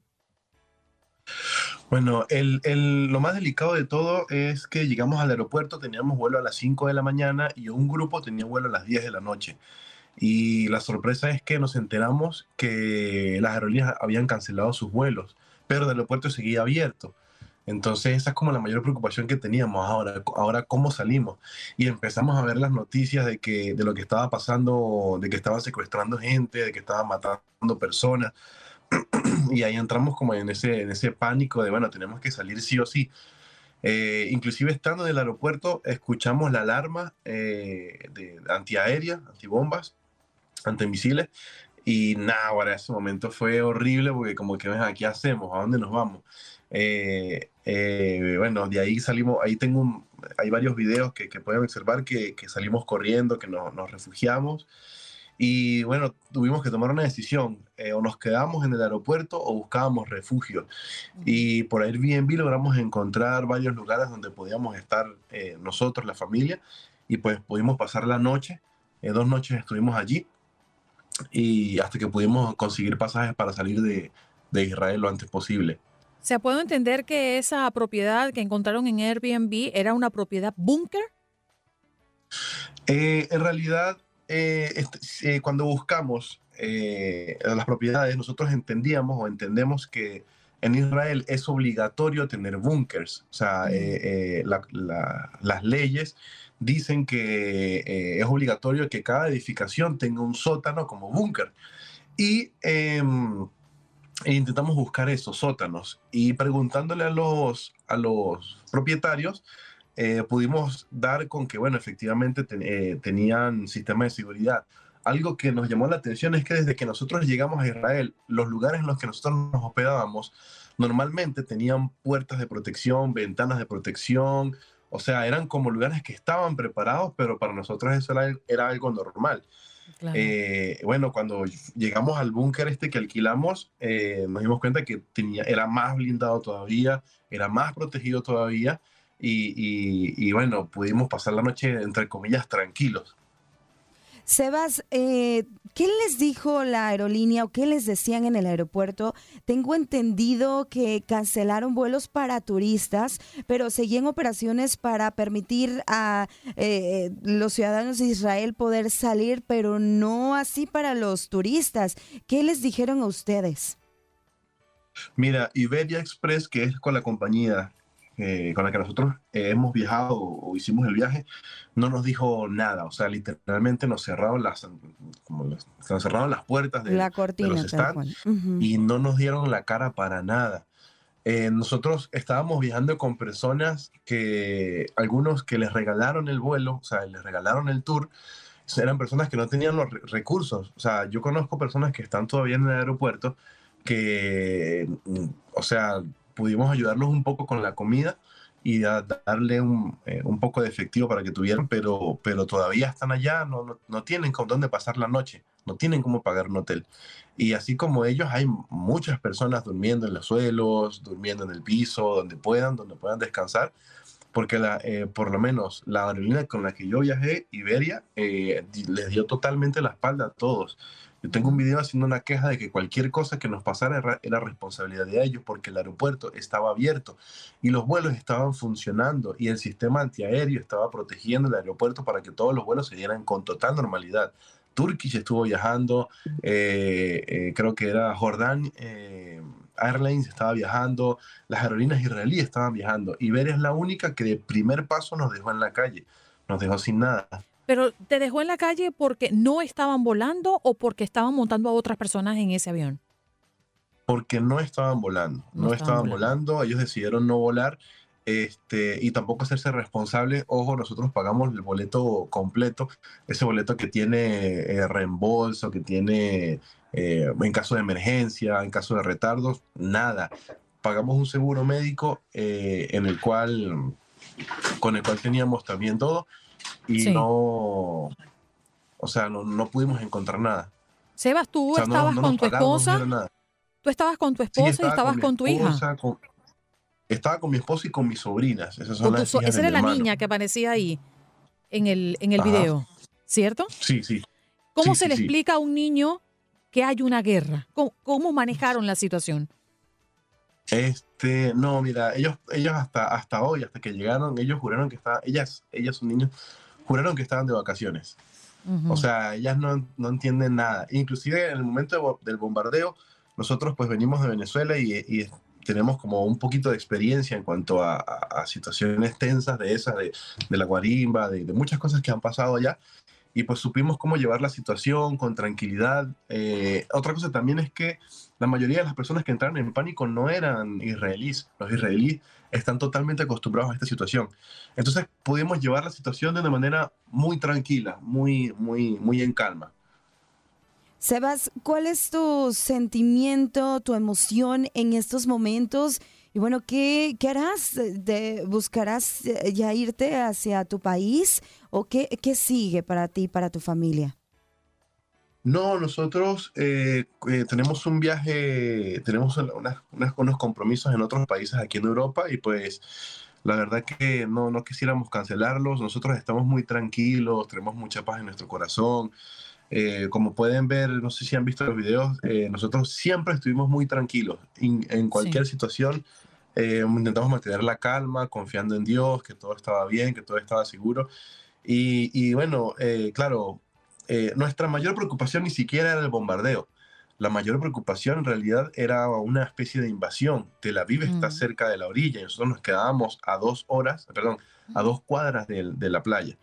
Bueno, el, el, lo más delicado de todo es que llegamos al aeropuerto, teníamos vuelo a las 5 de la mañana y un grupo tenía vuelo a las 10 de la noche. Y la sorpresa es que nos enteramos que las aerolíneas habían cancelado sus vuelos, pero el aeropuerto seguía abierto. Entonces esa es como la mayor preocupación que teníamos ahora, ahora cómo salimos. Y empezamos a ver las noticias de, que, de lo que estaba pasando, de que estaban secuestrando gente, de que estaban matando personas. y ahí entramos como en ese, en ese pánico de, bueno, tenemos que salir sí o sí. Eh, inclusive estando en el aeropuerto, escuchamos la alarma eh, de antiaérea, antibombas, antimisiles, y nada, ahora ese momento fue horrible porque como que, ¿qué hacemos? ¿A dónde nos vamos? Eh, eh, bueno, de ahí salimos, ahí tengo hay varios videos que, que pueden observar que, que, salimos corriendo, que no, nos refugiamos. Y bueno, tuvimos que tomar una decisión, eh, o nos quedamos en el aeropuerto o buscábamos refugio. Y por Airbnb logramos encontrar varios lugares donde podíamos estar eh, nosotros, la familia, y pues pudimos pasar la noche. dos noches estuvimos allí y hasta que pudimos conseguir pasajes para salir de, de Israel lo antes posible. ¿Se puede entender que esa propiedad que encontraron en Airbnb era una propiedad búnker? Eh, en realidad, eh, este, eh, cuando buscamos las propiedades, nosotros entendíamos o entendemos que en Israel es obligatorio tener búnkers. O sea, las leyes dicen que es obligatorio que cada edificación tenga un sótano como búnker. Y em, e intentamos buscar esos sótanos y preguntándole a los, a los propietarios, eh, pudimos dar con que, bueno, efectivamente eh, tenían sistema de seguridad. Algo que nos llamó la atención es que desde que nosotros llegamos a Israel, los lugares en los que nosotros nos hospedábamos normalmente tenían puertas de protección, ventanas de protección, o sea, eran como lugares que estaban preparados, pero para nosotros eso era, era algo normal. Eh, bueno, cuando llegamos al búnker este que alquilamos, eh, nos dimos cuenta que tenía, era más blindado todavía, era más protegido todavía y, y bueno, pudimos pasar la noche, entre comillas, tranquilos. Sebas, eh, ¿qué les dijo la aerolínea o qué les decían en el aeropuerto? Tengo entendido que cancelaron vuelos para turistas, pero seguían operaciones para permitir a eh, los ciudadanos de Israel poder salir, pero no así para los turistas. ¿Qué les dijeron a ustedes? Mira, Iberia Express, que es con la compañía eh, con la que nosotros eh, hemos viajado o, hicimos el viaje, no nos dijo nada. O sea, literalmente nos cerraron las, como nos cerraron las puertas de, la cortina, los stands y no nos dieron la cara para nada. Eh, nosotros estábamos viajando con personas que, algunos que les regalaron el vuelo, o sea, les regalaron el tour, eran personas que no tenían los recursos. O sea, yo conozco personas que están todavía en el aeropuerto que, mm, o sea, pudimos ayudarlos un poco con la comida y darle un, eh, un, poco de efectivo para que tuvieran, pero, pero todavía están allá, no, no, no, tienen con dónde pasar la noche, no tienen cómo pagar un hotel. Y así como ellos, hay muchas personas durmiendo en los suelos, durmiendo en el piso, donde puedan, donde puedan descansar, porque la, eh, por lo menos la aerolínea con la que yo viajé, Iberia, eh, les dio totalmente la espalda a todos. Yo tengo un video haciendo una queja de que cualquier cosa que nos pasara era, responsabilidad de ellos porque el aeropuerto estaba abierto y los vuelos estaban funcionando y el sistema antiaéreo estaba protegiendo el aeropuerto para que todos los vuelos se dieran con total normalidad. Turkish estuvo viajando, eh, eh, creo que era Jordan eh, Airlines estaba viajando, las aerolíneas israelíes estaban viajando. Iberia es la única que de primer paso nos dejó en la calle, nos dejó sin nada. Pero ¿te dejó en la calle porque no estaban volando o porque estaban montando a otras personas en ese avión? Porque no estaban volando, no, estaban, volando. ellos decidieron no volar este, y tampoco hacerse responsable. Ojo, nosotros pagamos el boleto completo, ese boleto que tiene eh, reembolso, que tiene eh, en caso de emergencia, en caso de retardos, nada. Pagamos un seguro médico eh, en el cual, con el cual teníamos también todo y no, o sea, no, no, pudimos encontrar nada. Sebas, tú estabas con tu esposa. Tú estabas con tu esposa y estabas con, tu hija. estaba con mi esposa y con mis sobrinas. Esas son las esa era la niña que aparecía ahí en el, en el video, ¿cierto? Sí, sí. ¿Cómo se le explica a un niño que hay una guerra? ¿Cómo, manejaron la situación? Este, no, mira, ellos, ellos hasta, hasta hoy, hasta que llegaron, ellos juraron que estaban, ellas, ellas son niños, juraron que estaban de vacaciones. O sea, ellas no, no, entienden nada. Inclusive en el momento del bombardeo, nosotros pues venimos de Venezuela y, y, tenemos como un poquito de experiencia en cuanto a, a, situaciones tensas de esas, de, de la guarimba, de, de, muchas cosas que han pasado allá. Y pues supimos cómo llevar la situación con tranquilidad. Eh, otra cosa también es que la mayoría de las personas que entraron en pánico no eran israelíes. Los israelíes están totalmente acostumbrados a esta situación. Entonces pudimos llevar la situación de una manera muy tranquila, muy, muy, muy en calma. Sebas, ¿cuál es tu sentimiento, tu emoción en estos momentos? Y bueno, ¿qué, qué harás? ¿De, ¿Buscarás eh, ya irte hacia tu país? ¿O qué, qué sigue para ti, para tu familia? No, nosotros eh, eh, tenemos un viaje, tenemos unas, unos compromisos en otros países aquí en Europa y pues la verdad que no, no quisiéramos cancelarlos. Nosotros estamos muy tranquilos, tenemos mucha paz en nuestro corazón. Eh, como pueden ver, no sé si han visto los videos, eh, nosotros siempre estuvimos muy tranquilos. en cualquier sí. situación eh, intentamos mantener la calma, confiando en Dios, que todo estaba bien, que todo estaba seguro. Y, y bueno, eh, claro, eh, nuestra mayor preocupación ni siquiera era el bombardeo. La mayor preocupación en realidad era una especie de invasión. Tel Aviv mm. está cerca de la orilla y nosotros nos quedábamos a dos horas, perdón, a dos cuadras de, de la playa.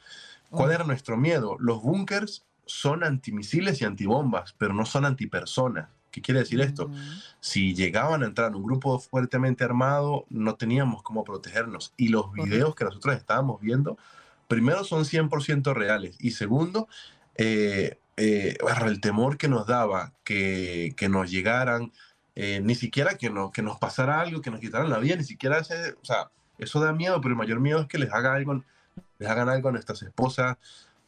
¿Cuál oh. era nuestro miedo? Los búnkers son antimisiles y antibombas, pero no son antipersonas. ¿Qué quiere decir esto? Uh -huh. Si llegaban a entrar un grupo fuertemente armado, no teníamos cómo protegernos. Y los videos que nosotros estábamos viendo, primero son 100% reales y segundo, eh, eh, el temor que nos daba que, que nos llegaran, eh, ni siquiera que, no, que nos pasara algo, que nos quitaran la vida, ni siquiera ese, o sea, eso da miedo, pero el mayor miedo es que les, haga algo, les hagan algo a nuestras esposas,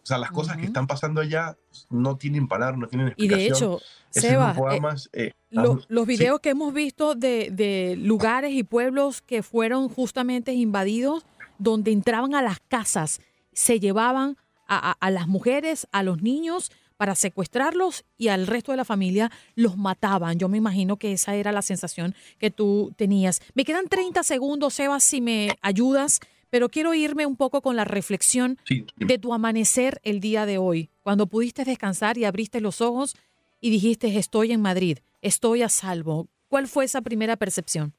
o sea, las cosas uh -huh. que están pasando allá no tienen palabras, no tienen explicación. Y de hecho, Seba, eh, eh, lo, los videos sí. que hemos visto de, de, lugares y pueblos que fueron justamente invadidos, donde entraban a las casas, se llevaban a, a, a las mujeres, a los niños, para secuestrarlos y al resto de la familia los mataban. Yo me imagino que esa era la sensación que tú tenías. Me quedan 30 segundos, Sebas, si me ayudas pero quiero irme un poco con la reflexión sí. de tu amanecer el día de hoy, cuando pudiste descansar y abriste los ojos y dijiste, estoy en Madrid, estoy a salvo. ¿Cuál fue esa primera percepción?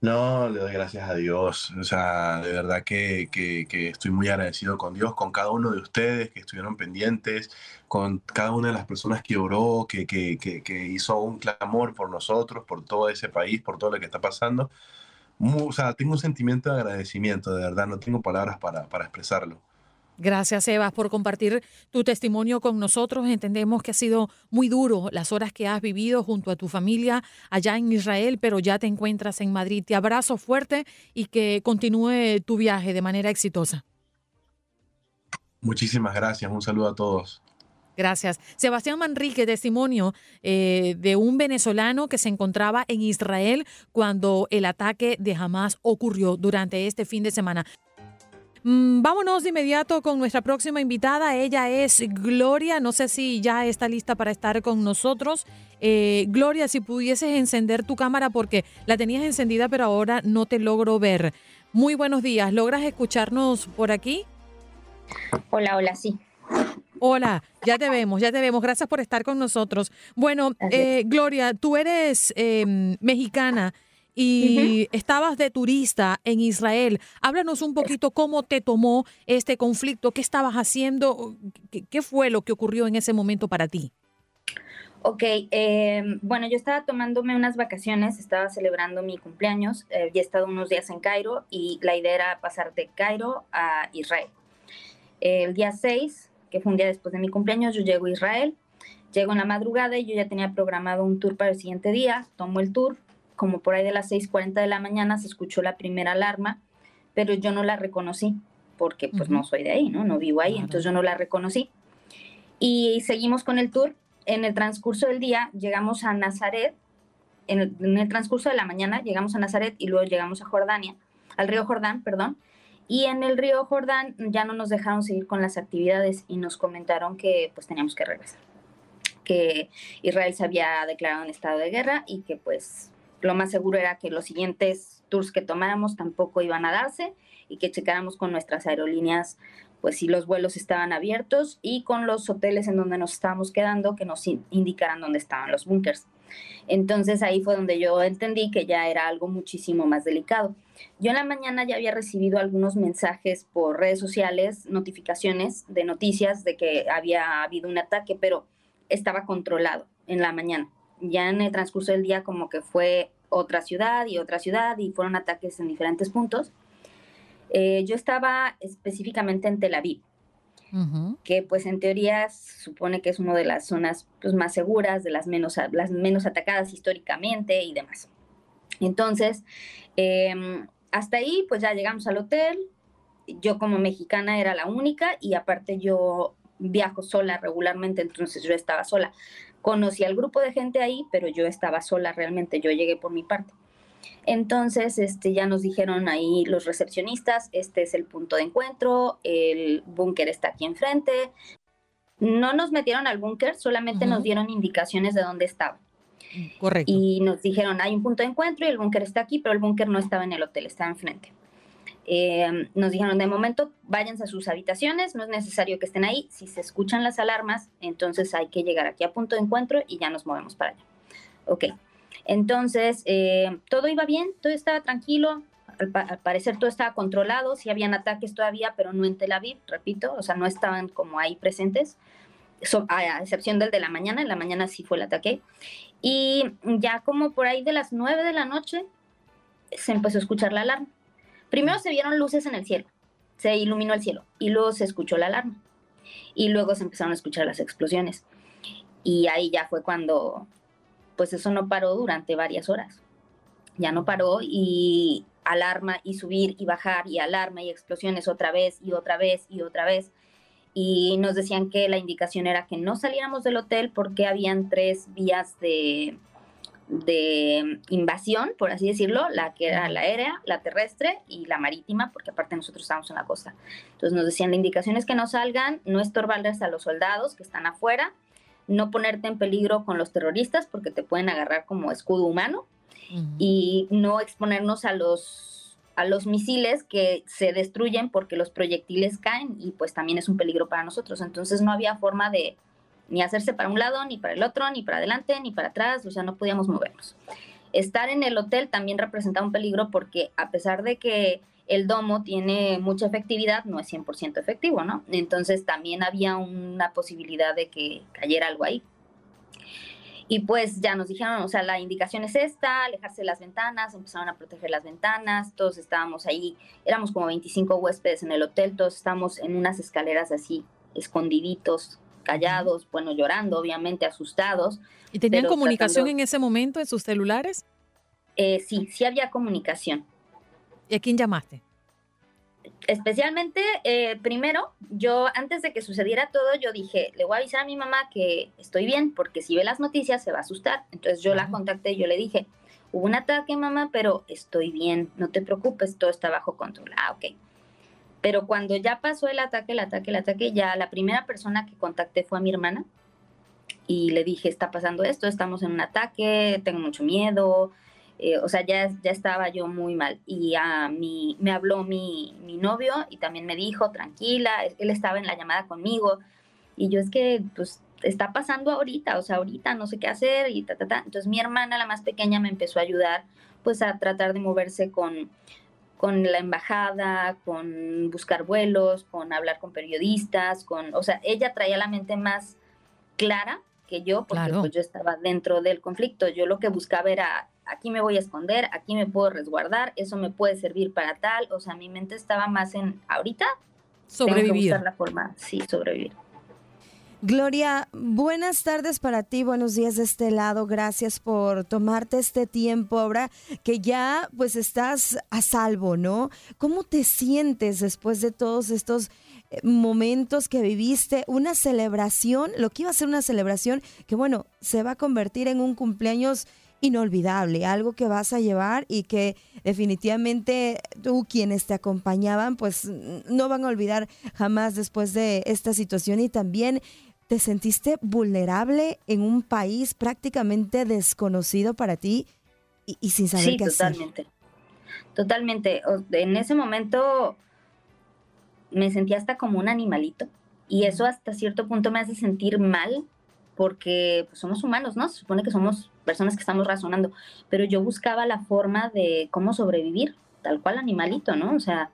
No, le doy gracias a Dios. O sea, de verdad que, que, que, estoy muy agradecido con Dios, con cada uno de ustedes que estuvieron pendientes, con cada una de las personas que oró, que, que, que hizo un clamor por nosotros, por todo ese país, por todo lo que está pasando o sea, tengo un sentimiento de agradecimiento, de verdad, no tengo palabras para, para expresarlo. Gracias, Evas, por compartir tu testimonio con nosotros. Entendemos que ha sido muy duro las horas que has vivido junto a tu familia allá en Israel, pero ya te encuentras en Madrid. Te abrazo fuerte y que continúe tu viaje de manera exitosa. Muchísimas gracias. Un saludo a todos. Gracias. Sebastián Manrique, testimonio eh, de un venezolano que se encontraba en Israel cuando el ataque de Hamas ocurrió durante este fin de semana. Mm, vámonos de inmediato con nuestra próxima invitada. Ella es Gloria. No sé si ya está lista para estar con nosotros. Eh, Gloria, si pudieses encender tu cámara porque la tenías encendida pero ahora no te logro ver. Muy buenos días. ¿Logras escucharnos por aquí? Hola, hola, sí. Hola, ya te vemos, ya te vemos. Gracias por estar con nosotros. Bueno, eh, Gloria, tú eres eh, mexicana y uh -huh. estabas de turista en Israel. Háblanos un poquito cómo te tomó este conflicto, qué estabas haciendo, qué, qué fue lo que ocurrió en ese momento para ti. Ok, eh, bueno, yo estaba tomándome unas vacaciones, estaba celebrando mi cumpleaños, eh, ya he estado unos días en Cairo y la idea era pasar de Cairo a Israel. El día 6 que fue un día después de mi cumpleaños, yo llego a Israel, llego en la madrugada y yo ya tenía programado un tour para el siguiente día, tomo el tour, como por ahí de las 6.40 de la mañana se escuchó la primera alarma, pero yo no la reconocí, porque pues uh -huh. no soy de ahí, ¿no? No vivo ahí, claro. entonces yo no la reconocí. Y seguimos con el tour, en el transcurso del día llegamos a Nazaret, en el, en el transcurso de la mañana llegamos a Nazaret y luego llegamos a Jordania, al río Jordán, perdón, y en el río Jordán ya no nos dejaron seguir con las actividades y nos comentaron que pues teníamos que regresar, que Israel se había declarado en estado de guerra y que pues lo más seguro era que los siguientes tours que tomáramos tampoco iban a darse y que checáramos con nuestras aerolíneas pues si los vuelos estaban abiertos y con los hoteles en donde nos estábamos quedando que nos indicaran dónde estaban los búnkers. Entonces ahí fue donde yo entendí que ya era algo muchísimo más delicado. Yo en la mañana ya había recibido algunos mensajes por redes sociales, notificaciones de noticias de que había habido un ataque, pero estaba controlado en la mañana. Ya en el transcurso del día como que fue otra ciudad y otra ciudad y fueron ataques en diferentes puntos. Eh, yo estaba específicamente en Tel Aviv, que pues en teoría supone que es una de las zonas pues, más seguras, de las menos, las menos atacadas históricamente y demás. Entonces, em, hasta ahí pues ya llegamos al hotel, yo como mexicana era la única y aparte yo viajo sola regularmente, entonces yo estaba sola. Conocí al grupo de gente ahí, pero yo estaba sola realmente, yo llegué por mi parte. Entonces, este, ya nos dijeron ahí los recepcionistas, este es el punto de encuentro, el búnker está aquí enfrente. No nos metieron al búnker, solamente nos dieron indicaciones de dónde estaba. Correcto. Y nos dijeron, hay un punto de encuentro y el búnker está aquí, pero el búnker no estaba en el hotel, estaba enfrente. Eh, nos dijeron, de momento, váyanse a sus habitaciones, no es necesario que estén ahí. Si se escuchan las alarmas, entonces hay que llegar aquí a punto de encuentro y ya nos movemos para allá. Ok. Entonces, eh, todo iba bien, todo estaba tranquilo, al, parecer todo estaba controlado, sí habían ataques todavía, pero no en Tel Aviv, repito, o sea, no estaban como ahí presentes, a excepción del de la mañana, en la mañana sí fue el ataque. Y ya como por ahí de las nueve de la noche se empezó a escuchar la alarma. Primero se vieron luces en el cielo, se iluminó el cielo y luego se escuchó la alarma. Y luego se empezaron a escuchar las explosiones. Y ahí ya fue cuando pues eso no paró durante varias horas. Ya no paró y alarma y subir y bajar y alarma y explosiones otra vez y otra vez y otra vez. Y nos decían que la indicación era que no saliéramos del hotel porque habían tres vías de, invasión, por así decirlo, la que era la aérea, la terrestre y la marítima, porque aparte nosotros estábamos en la costa. Entonces nos decían, la indicación es que no salgan, no estorbarles a los soldados que están afuera no ponerte en peligro con los terroristas porque te pueden agarrar como escudo humano y no exponernos a los a los misiles que se destruyen porque los proyectiles caen y pues también es un peligro para nosotros. Entonces no había forma de ni hacerse para un lado, ni para el otro, ni para adelante, ni para atrás, o sea, no podíamos movernos. Estar en el hotel también representaba un peligro porque a pesar de que el domo tiene mucha efectividad, no es 100% efectivo, ¿no? Entonces también había una posibilidad de que cayera algo ahí. Y pues ya nos dijeron, o sea, la indicación es esta, alejarse de las ventanas, empezaron a proteger las ventanas, todos estábamos ahí, éramos como 25 huéspedes en el hotel, todos estábamos en unas escaleras así, escondiditos, callados, bueno, llorando, obviamente, asustados. ¿Y tenían comunicación en ese momento en sus celulares? Eh, sí, sí había comunicación. ¿Y a quién llamaste? Especialmente, eh, primero, yo antes de que sucediera todo, yo dije, le voy a avisar a mi mamá que estoy bien, porque si ve las noticias se va a asustar. Entonces yo la contacté y yo le dije, hubo un ataque, mamá, pero estoy bien, no te preocupes, todo está bajo control. Ah, ok. Pero cuando ya pasó el ataque, el ataque, el ataque, ya la primera persona que contacté fue a mi hermana y le dije, está pasando esto, estamos en un ataque, tengo mucho miedo, eh, o sea, ya, ya estaba yo muy mal. Y a mí, me habló mi, mi, novio y también me dijo, tranquila, él estaba en la llamada conmigo. Y yo es que, pues, está pasando ahorita, o sea, ahorita no sé qué hacer y ta, ta, ta. Entonces mi hermana, la más pequeña, me empezó a ayudar, pues, a tratar de moverse con, con la embajada, con buscar vuelos, con hablar con periodistas, con, o sea, ella traía la mente más clara que yo, porque pues yo estaba dentro del conflicto. Yo lo que buscaba era aquí me voy a esconder, aquí me puedo resguardar, eso me puede servir para tal. O sea, mi mente estaba más en ahorita. Sobrevivir. la forma, sí, sobrevivir. Gloria, buenas tardes para ti, buenos días de este lado, gracias por tomarte este tiempo ahora que ya pues estás a salvo, ¿no? ¿Cómo te sientes después de todos estos eh, momentos que viviste? Una celebración, lo que iba a ser una celebración que bueno, se va a convertir en un cumpleaños inolvidable, algo que vas a llevar y que definitivamente tú quienes te acompañaban pues no van a olvidar jamás después de esta situación y también te sentiste vulnerable en un país prácticamente desconocido para ti. y, sin saber sí, qué totalmente. Totalmente. En ese momento me sentía hasta como un animalito y eso hasta cierto punto me hace sentir mal porque pues, somos humanos, ¿no? Se supone que somos personas que estamos razonando, pero yo buscaba la forma de cómo sobrevivir, tal cual animalito, ¿no? O sea,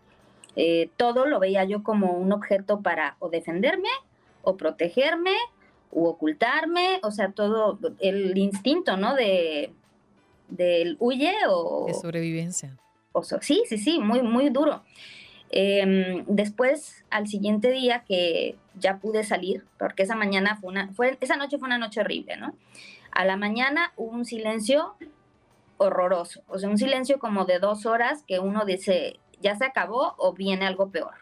eh, todo lo veía yo como un objeto para o defenderme o protegerme o ocultarme, o sea, todo el instinto, ¿no? De del huye o... De sobrevivencia. O sí, sí, sí, muy, muy duro. Em, después, al siguiente día que ya pude salir, porque esa mañana fue una, fue, esa noche fue una noche horrible, ¿no? A la mañana hubo un silencio horroroso, o sea, un silencio como de dos horas que uno dice, ya se acabó o viene algo peor.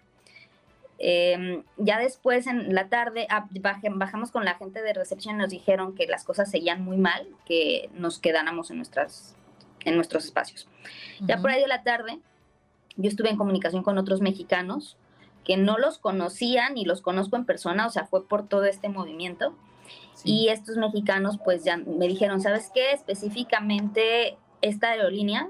Em, ya después en la tarde ah, bajamos con la gente de recepción y nos dijeron que las cosas seguían muy mal, que nos quedáramos en, nuestras, en nuestros espacios. Ya por ahí de la tarde yo estuve en comunicación con otros mexicanos que no los conocía ni los conozco en persona, o sea, fue por todo este movimiento. Y estos mexicanos pues ya me dijeron, ¿sabes qué? Específicamente esta aerolínea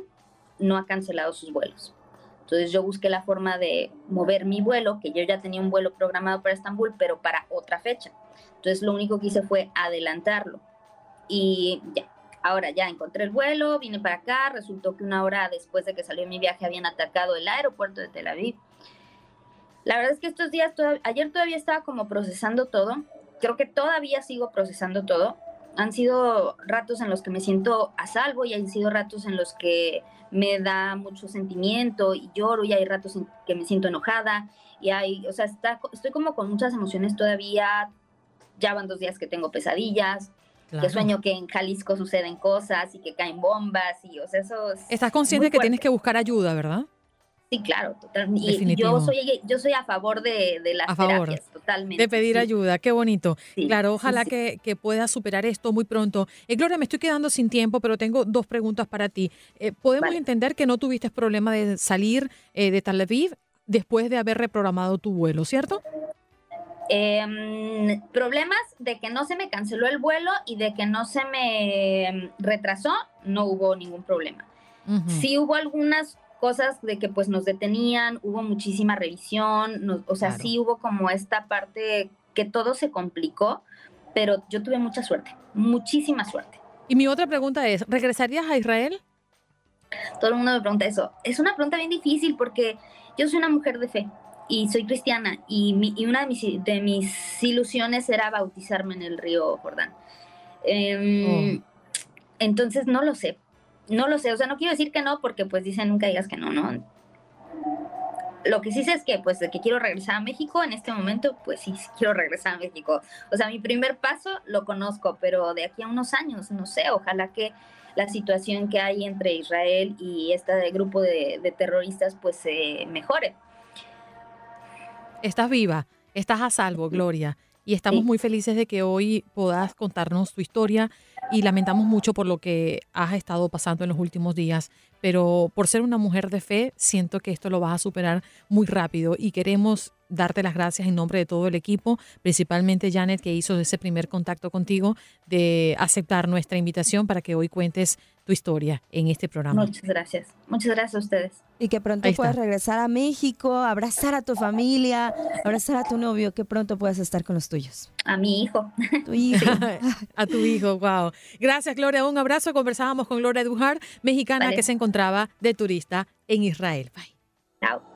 no ha cancelado sus vuelos. Entonces yo busqué la forma de mover mi vuelo, que yo ya tenía un vuelo programado para Estambul, pero para otra fecha. Entonces lo único que hice fue adelantarlo. Y ya, Ahora ya encontré el vuelo, vine para acá, resultó que una hora después de que salió mi viaje habían atacado el aeropuerto de Tel Aviv. La verdad es que estos días, ayer todavía estaba como procesando todo, creo que todavía sigo procesando todo. Han sido ratos en los que me siento a salvo y han sido ratos en los que me da mucho sentimiento y lloro y hay ratos en que me siento enojada y hay, o sea, estoy como con muchas emociones todavía. Ya van dos días que tengo pesadillas. Que sueño que en Jalisco suceden cosas y que caen bombas y, o sea, eso Estás consciente que tienes que buscar ayuda, ¿verdad? Sí, claro, totalmente. Y yo soy, yo soy a favor de, de las terapias, totalmente. De pedir ayuda, qué bonito. claro, ojalá Que, que, puedas superar esto muy pronto. Eh, Gloria, me estoy quedando sin tiempo, pero tengo dos preguntas para ti. Eh, ¿Podemos entender que no tuviste problema de salir eh, de Tel Aviv después de haber reprogramado tu vuelo, cierto? Em, problemas de que no se me canceló el vuelo y de que no se me retrasó, no hubo ningún problema. Sí hubo algunas cosas de que pues nos detenían, hubo muchísima revisión, o sea, sí hubo como esta parte que todo se complicó, pero yo tuve mucha suerte, muchísima suerte. Y mi otra pregunta es, ¿regresarías a Israel? Todo el mundo me pregunta eso. Es una pregunta bien difícil porque yo soy una mujer de fe y soy cristiana y, una de mis, de mis, ilusiones era bautizarme en el río Jordán. Em, oh. Entonces no lo sé, no lo sé, o sea, no quiero decir que no porque pues dicen nunca digas que no, ¿no? Lo que sí sé es que pues de que quiero regresar a México en este momento, pues sí, quiero regresar a México. O sea, mi primer paso lo conozco, pero de aquí a unos años, no sé, ojalá que la situación que hay entre Israel y este grupo de, de terroristas pues se mejore estás viva, estás a salvo, Gloria. Y estamos muy felices de que hoy puedas contarnos tu historia y lamentamos mucho por lo que has estado pasando en los últimos días, pero por ser una mujer de fe, siento que esto lo vas a superar muy rápido y queremos darte las gracias en nombre de todo el equipo, principalmente Janet, que hizo ese primer contacto contigo, de aceptar nuestra invitación para que hoy cuentes tu historia en este programa. Muchas gracias. Muchas gracias a ustedes. Y que pronto puedas regresar a México, abrazar a tu familia, abrazar a tu novio, que pronto puedas estar con los tuyos. A mi hijo. Tu hijo. a tu hijo, wow. Gracias, Gloria. Un abrazo. Conversábamos con Gloria Dujar, mexicana que se encontraba de turista en Israel. Bye. Chao.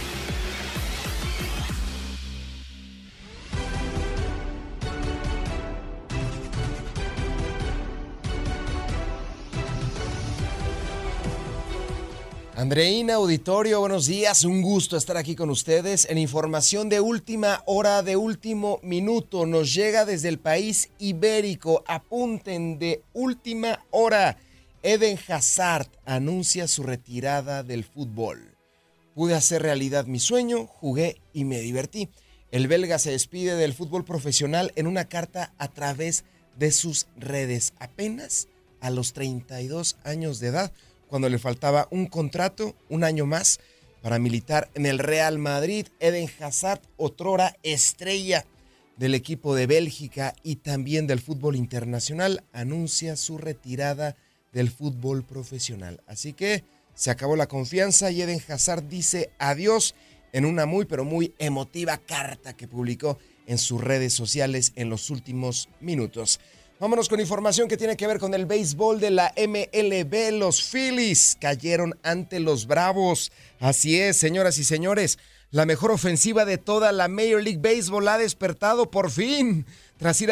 Andreina, auditorio, buenos días. Un gusto estar aquí con ustedes. En información de última hora, de último minuto, nos llega desde el país ibérico. Apunten de última hora. Eden Hazard anuncia su retirada del fútbol. Pude hacer realidad mi sueño, jugué y me divertí. El belga se despide del fútbol profesional en una carta a través de sus redes, apenas a los 32 años de edad, cuando le faltaba un contrato, un año más, para militar en el Real Madrid. Eden Hazard, otrora estrella del equipo de Bélgica y también del fútbol internacional, anuncia su retirada del fútbol profesional. Así que se acabó la confianza y Eden Hazard dice adiós en una muy pero muy emotiva carta que publicó en sus redes sociales en los últimos minutos. Vámonos con información que tiene que ver con el béisbol de la MLB. Los Phillies cayeron ante los Bravos. Así es, señoras y señores. La mejor ofensiva de toda la Major League Baseball ha despertado por fin. Tras ir,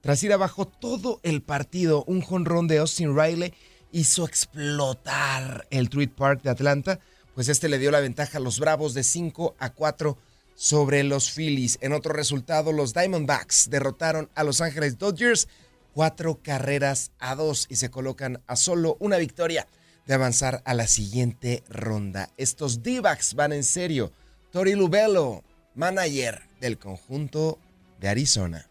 tras ir abajo todo el partido, un jonrón de Austin Riley hizo explotar el Tweet Park de Atlanta, pues este le dio la ventaja a los Bravos de 5 a 4 sobre los Phillies. En otro resultado, los Diamondbacks derrotaron a Los Ángeles Dodgers cuatro carreras a dos y se colocan a solo una victoria de avanzar a la siguiente ronda. Estos d van en serio. Tori Lubello, manager del conjunto de Arizona.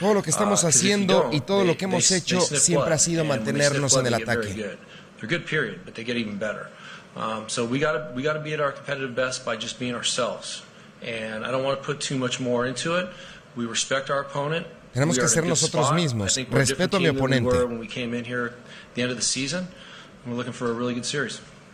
Todo lo que estamos uh, haciendo y todo lo que hemos hecho siempre ha sido mantenernos en el ataque. Tenemos que ser nosotros mismos. Respeto a mi oponente.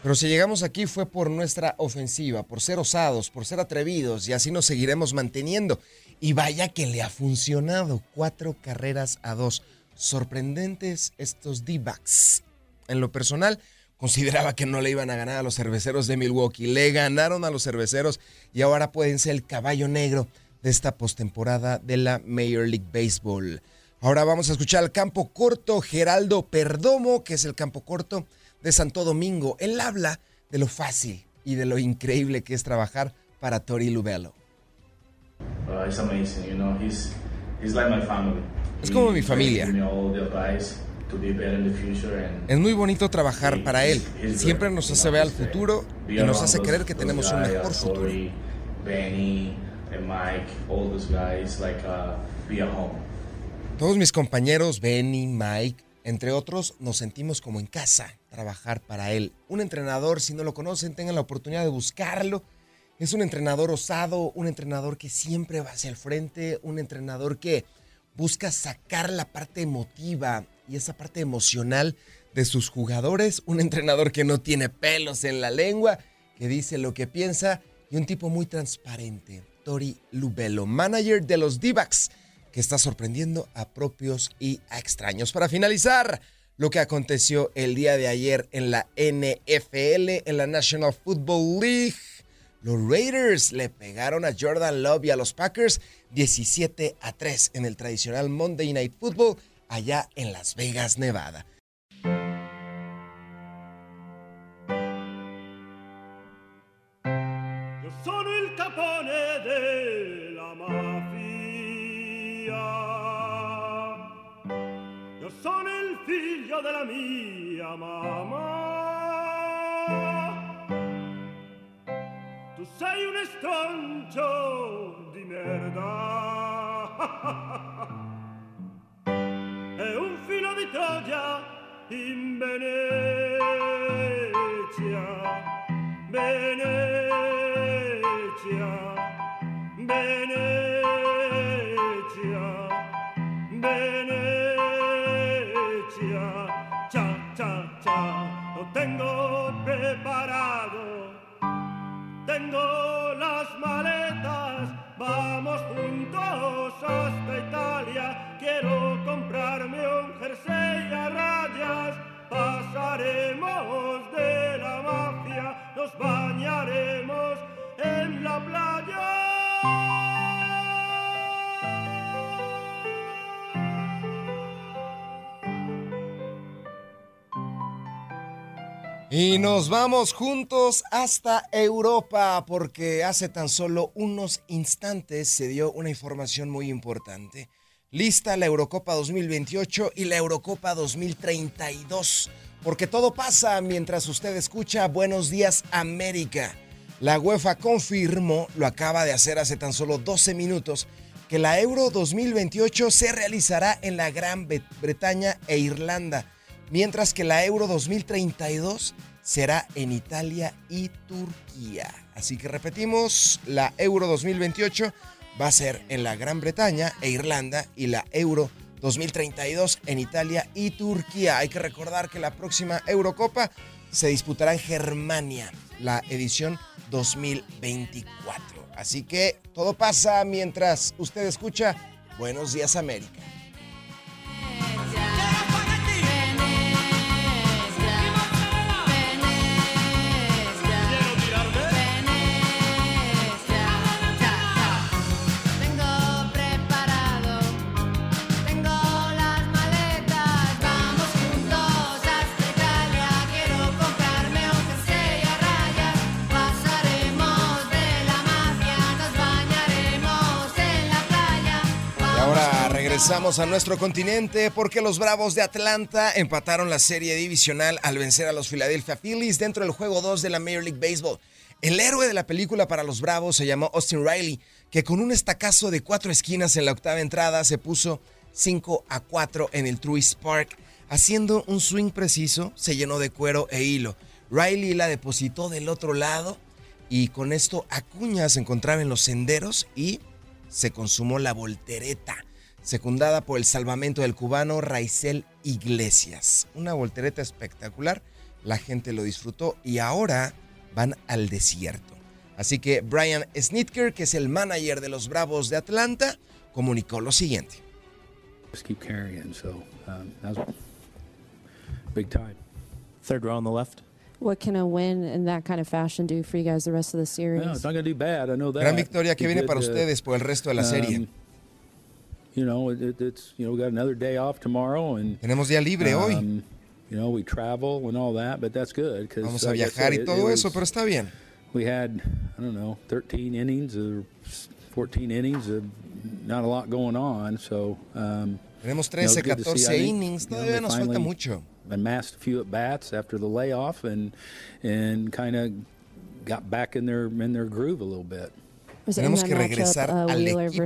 Pero si llegamos aquí fue por nuestra ofensiva, por ser osados, por ser atrevidos y así nos seguiremos manteniendo. Y vaya que le ha funcionado. Cuatro carreras a dos. Sorprendentes estos D-backs. En lo personal, consideraba que no le iban a ganar a los cerveceros de Milwaukee. Le ganaron a los cerveceros y ahora pueden ser el caballo negro de esta postemporada de la Major League Baseball. Ahora vamos a escuchar al campo corto Geraldo Perdomo, que es el campo corto de Santo Domingo. Él habla de lo fácil y de lo increíble que es trabajar para Tori Lubello. Uh, es como mi familia. Es muy bonito trabajar para él. Siempre nos hace ver al futuro y nos hace creer que tenemos un mejor futuro. Todos mis compañeros, Benny, Mike, entre otros, nos sentimos como en casa, trabajar para él. Un entrenador, si no lo conocen, tengan la oportunidad de buscarlo. Es un entrenador osado, un entrenador que siempre va hacia el frente, un entrenador que busca sacar la parte emotiva y esa parte emocional de sus jugadores, un entrenador que no tiene pelos en la lengua, que dice lo que piensa y un tipo muy transparente. Tori Lubello, manager de los d que está sorprendiendo a propios y a extraños. Para finalizar, lo que aconteció el día de ayer en la NFL, en la National Football League. Los Raiders le pegaron a Jordan Love y a los Packers 17 a 3 en el tradicional Monday Night Football allá en Las Vegas, Nevada. Della mia mamma. Tu sei un estroncio di merda. E un filo di Troia in Venezia. Venezia. Venezia. Y nos vamos juntos hasta Europa porque hace tan solo unos instantes se dio una información muy importante. Lista la Eurocopa 2028 y la Eurocopa 2032. Porque todo pasa mientras usted escucha Buenos Días América. La UEFA confirmó, lo acaba de hacer hace tan solo 12 minutos, que la Euro 2028 se realizará en la Gran Bretaña e Irlanda mientras que la Euro 2032 será en Italia y Turquía. Así que repetimos, la Euro 2028 va a ser en la Gran Bretaña e Irlanda y la Euro 2032 en Italia y Turquía. Hay que recordar que la próxima Eurocopa se disputará en Germania, la edición 2024. Así que todo pasa mientras usted escucha Buenos días América. Regresamos a nuestro continente porque los Bravos de Atlanta empataron la serie divisional al vencer a los Philadelphia Phillies dentro del juego 2 de la Major League Baseball. El héroe de la película para los Bravos se llamó Austin Riley, que con un estacazo de cuatro esquinas en la octava entrada se puso 5 a 4 en el Truist Park. Haciendo un swing preciso, se llenó de cuero e hilo. Riley la depositó del otro lado y con esto Acuña se encontraba en los senderos y se consumó la voltereta secundada por el salvamento del cubano Raizel Iglesias. Una voltereta espectacular, la gente lo disfrutó y ahora van al desierto. Así que Brian Snitker, que es el manager de los Bravos de Atlanta, comunicó lo siguiente. keep carrying, so um, big time. Third row on the left. What can a win in that kind of fashion do for you guys the rest of the series? No, it's not going to do bad. I know that. Gran victoria que viene para ustedes por el resto de la serie. Um, you know, it, it's you know we got another day off tomorrow and tenemos día libre um, hoy. You know, we travel and all that, but that's good because vamos a viajar y todo eso, pero está bien. We had I don't know 13 innings or 14 innings, of not a lot going on, so. Um, tenemos 13, you know, 14 see, innings, todavía nos falta mucho. Amassed a few at bats after the layoff and and kind of got back in their in their groove a little bit. Tenemos que regresar uh, al equipo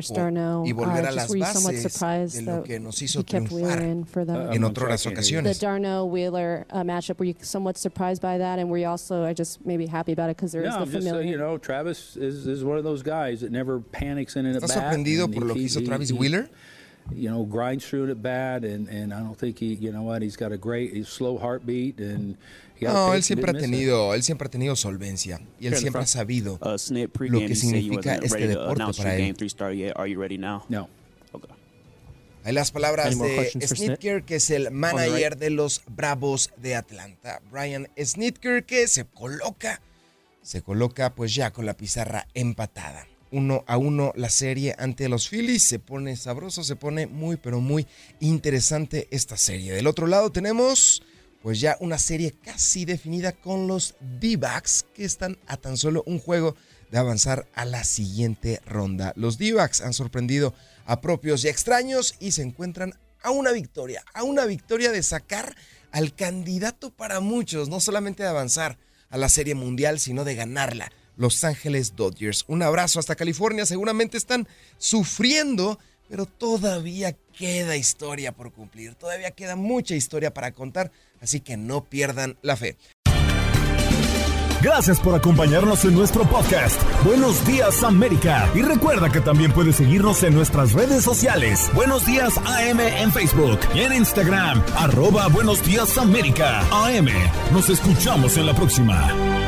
y volver uh, a las bases de lo que nos hizo triunfar en otras ocasiones. The Darno Wheeler uh, matchup, were you somewhat surprised by that, and were you also uh, just maybe happy about it because there is no, the familiar? Just, uh, you know, Travis is, is one of those guys that never panics in it. ¿Estás sorprendido por lo que hizo Travis Wheeler? You know, grinds through it bad, and, and I don't think he, you know what, he's got a great, slow heartbeat, and No, él siempre ha tenido, él siempre ha tenido solvencia y él siempre ha sabido uh, lo que significa este deporte para él. No. Hay las palabras de Snitker, que es el manager de los Bravos de Atlanta. Brian Snitker, que se coloca, se coloca pues ya con la pizarra empatada. Uno a uno la serie ante los Phillies. Se pone sabroso, se pone muy, pero muy interesante esta serie. Del otro lado tenemos pues ya una serie casi definida con los D-Backs que están a tan solo un juego de avanzar a la siguiente ronda. Los D-Backs han sorprendido a propios y extraños y se encuentran a una victoria, a una victoria de sacar al candidato para muchos, no solamente de avanzar a la Serie Mundial, sino de ganarla. Los Ángeles Dodgers. Un abrazo hasta California. Seguramente están sufriendo pero todavía queda historia por cumplir, todavía queda mucha historia para contar, así que no pierdan la fe. Gracias por acompañarnos en nuestro podcast. Buenos días América. Y recuerda que también puedes seguirnos en nuestras redes sociales. Buenos días AM en Facebook y en Instagram. Arroba Buenos días América. AM. Nos escuchamos en la próxima.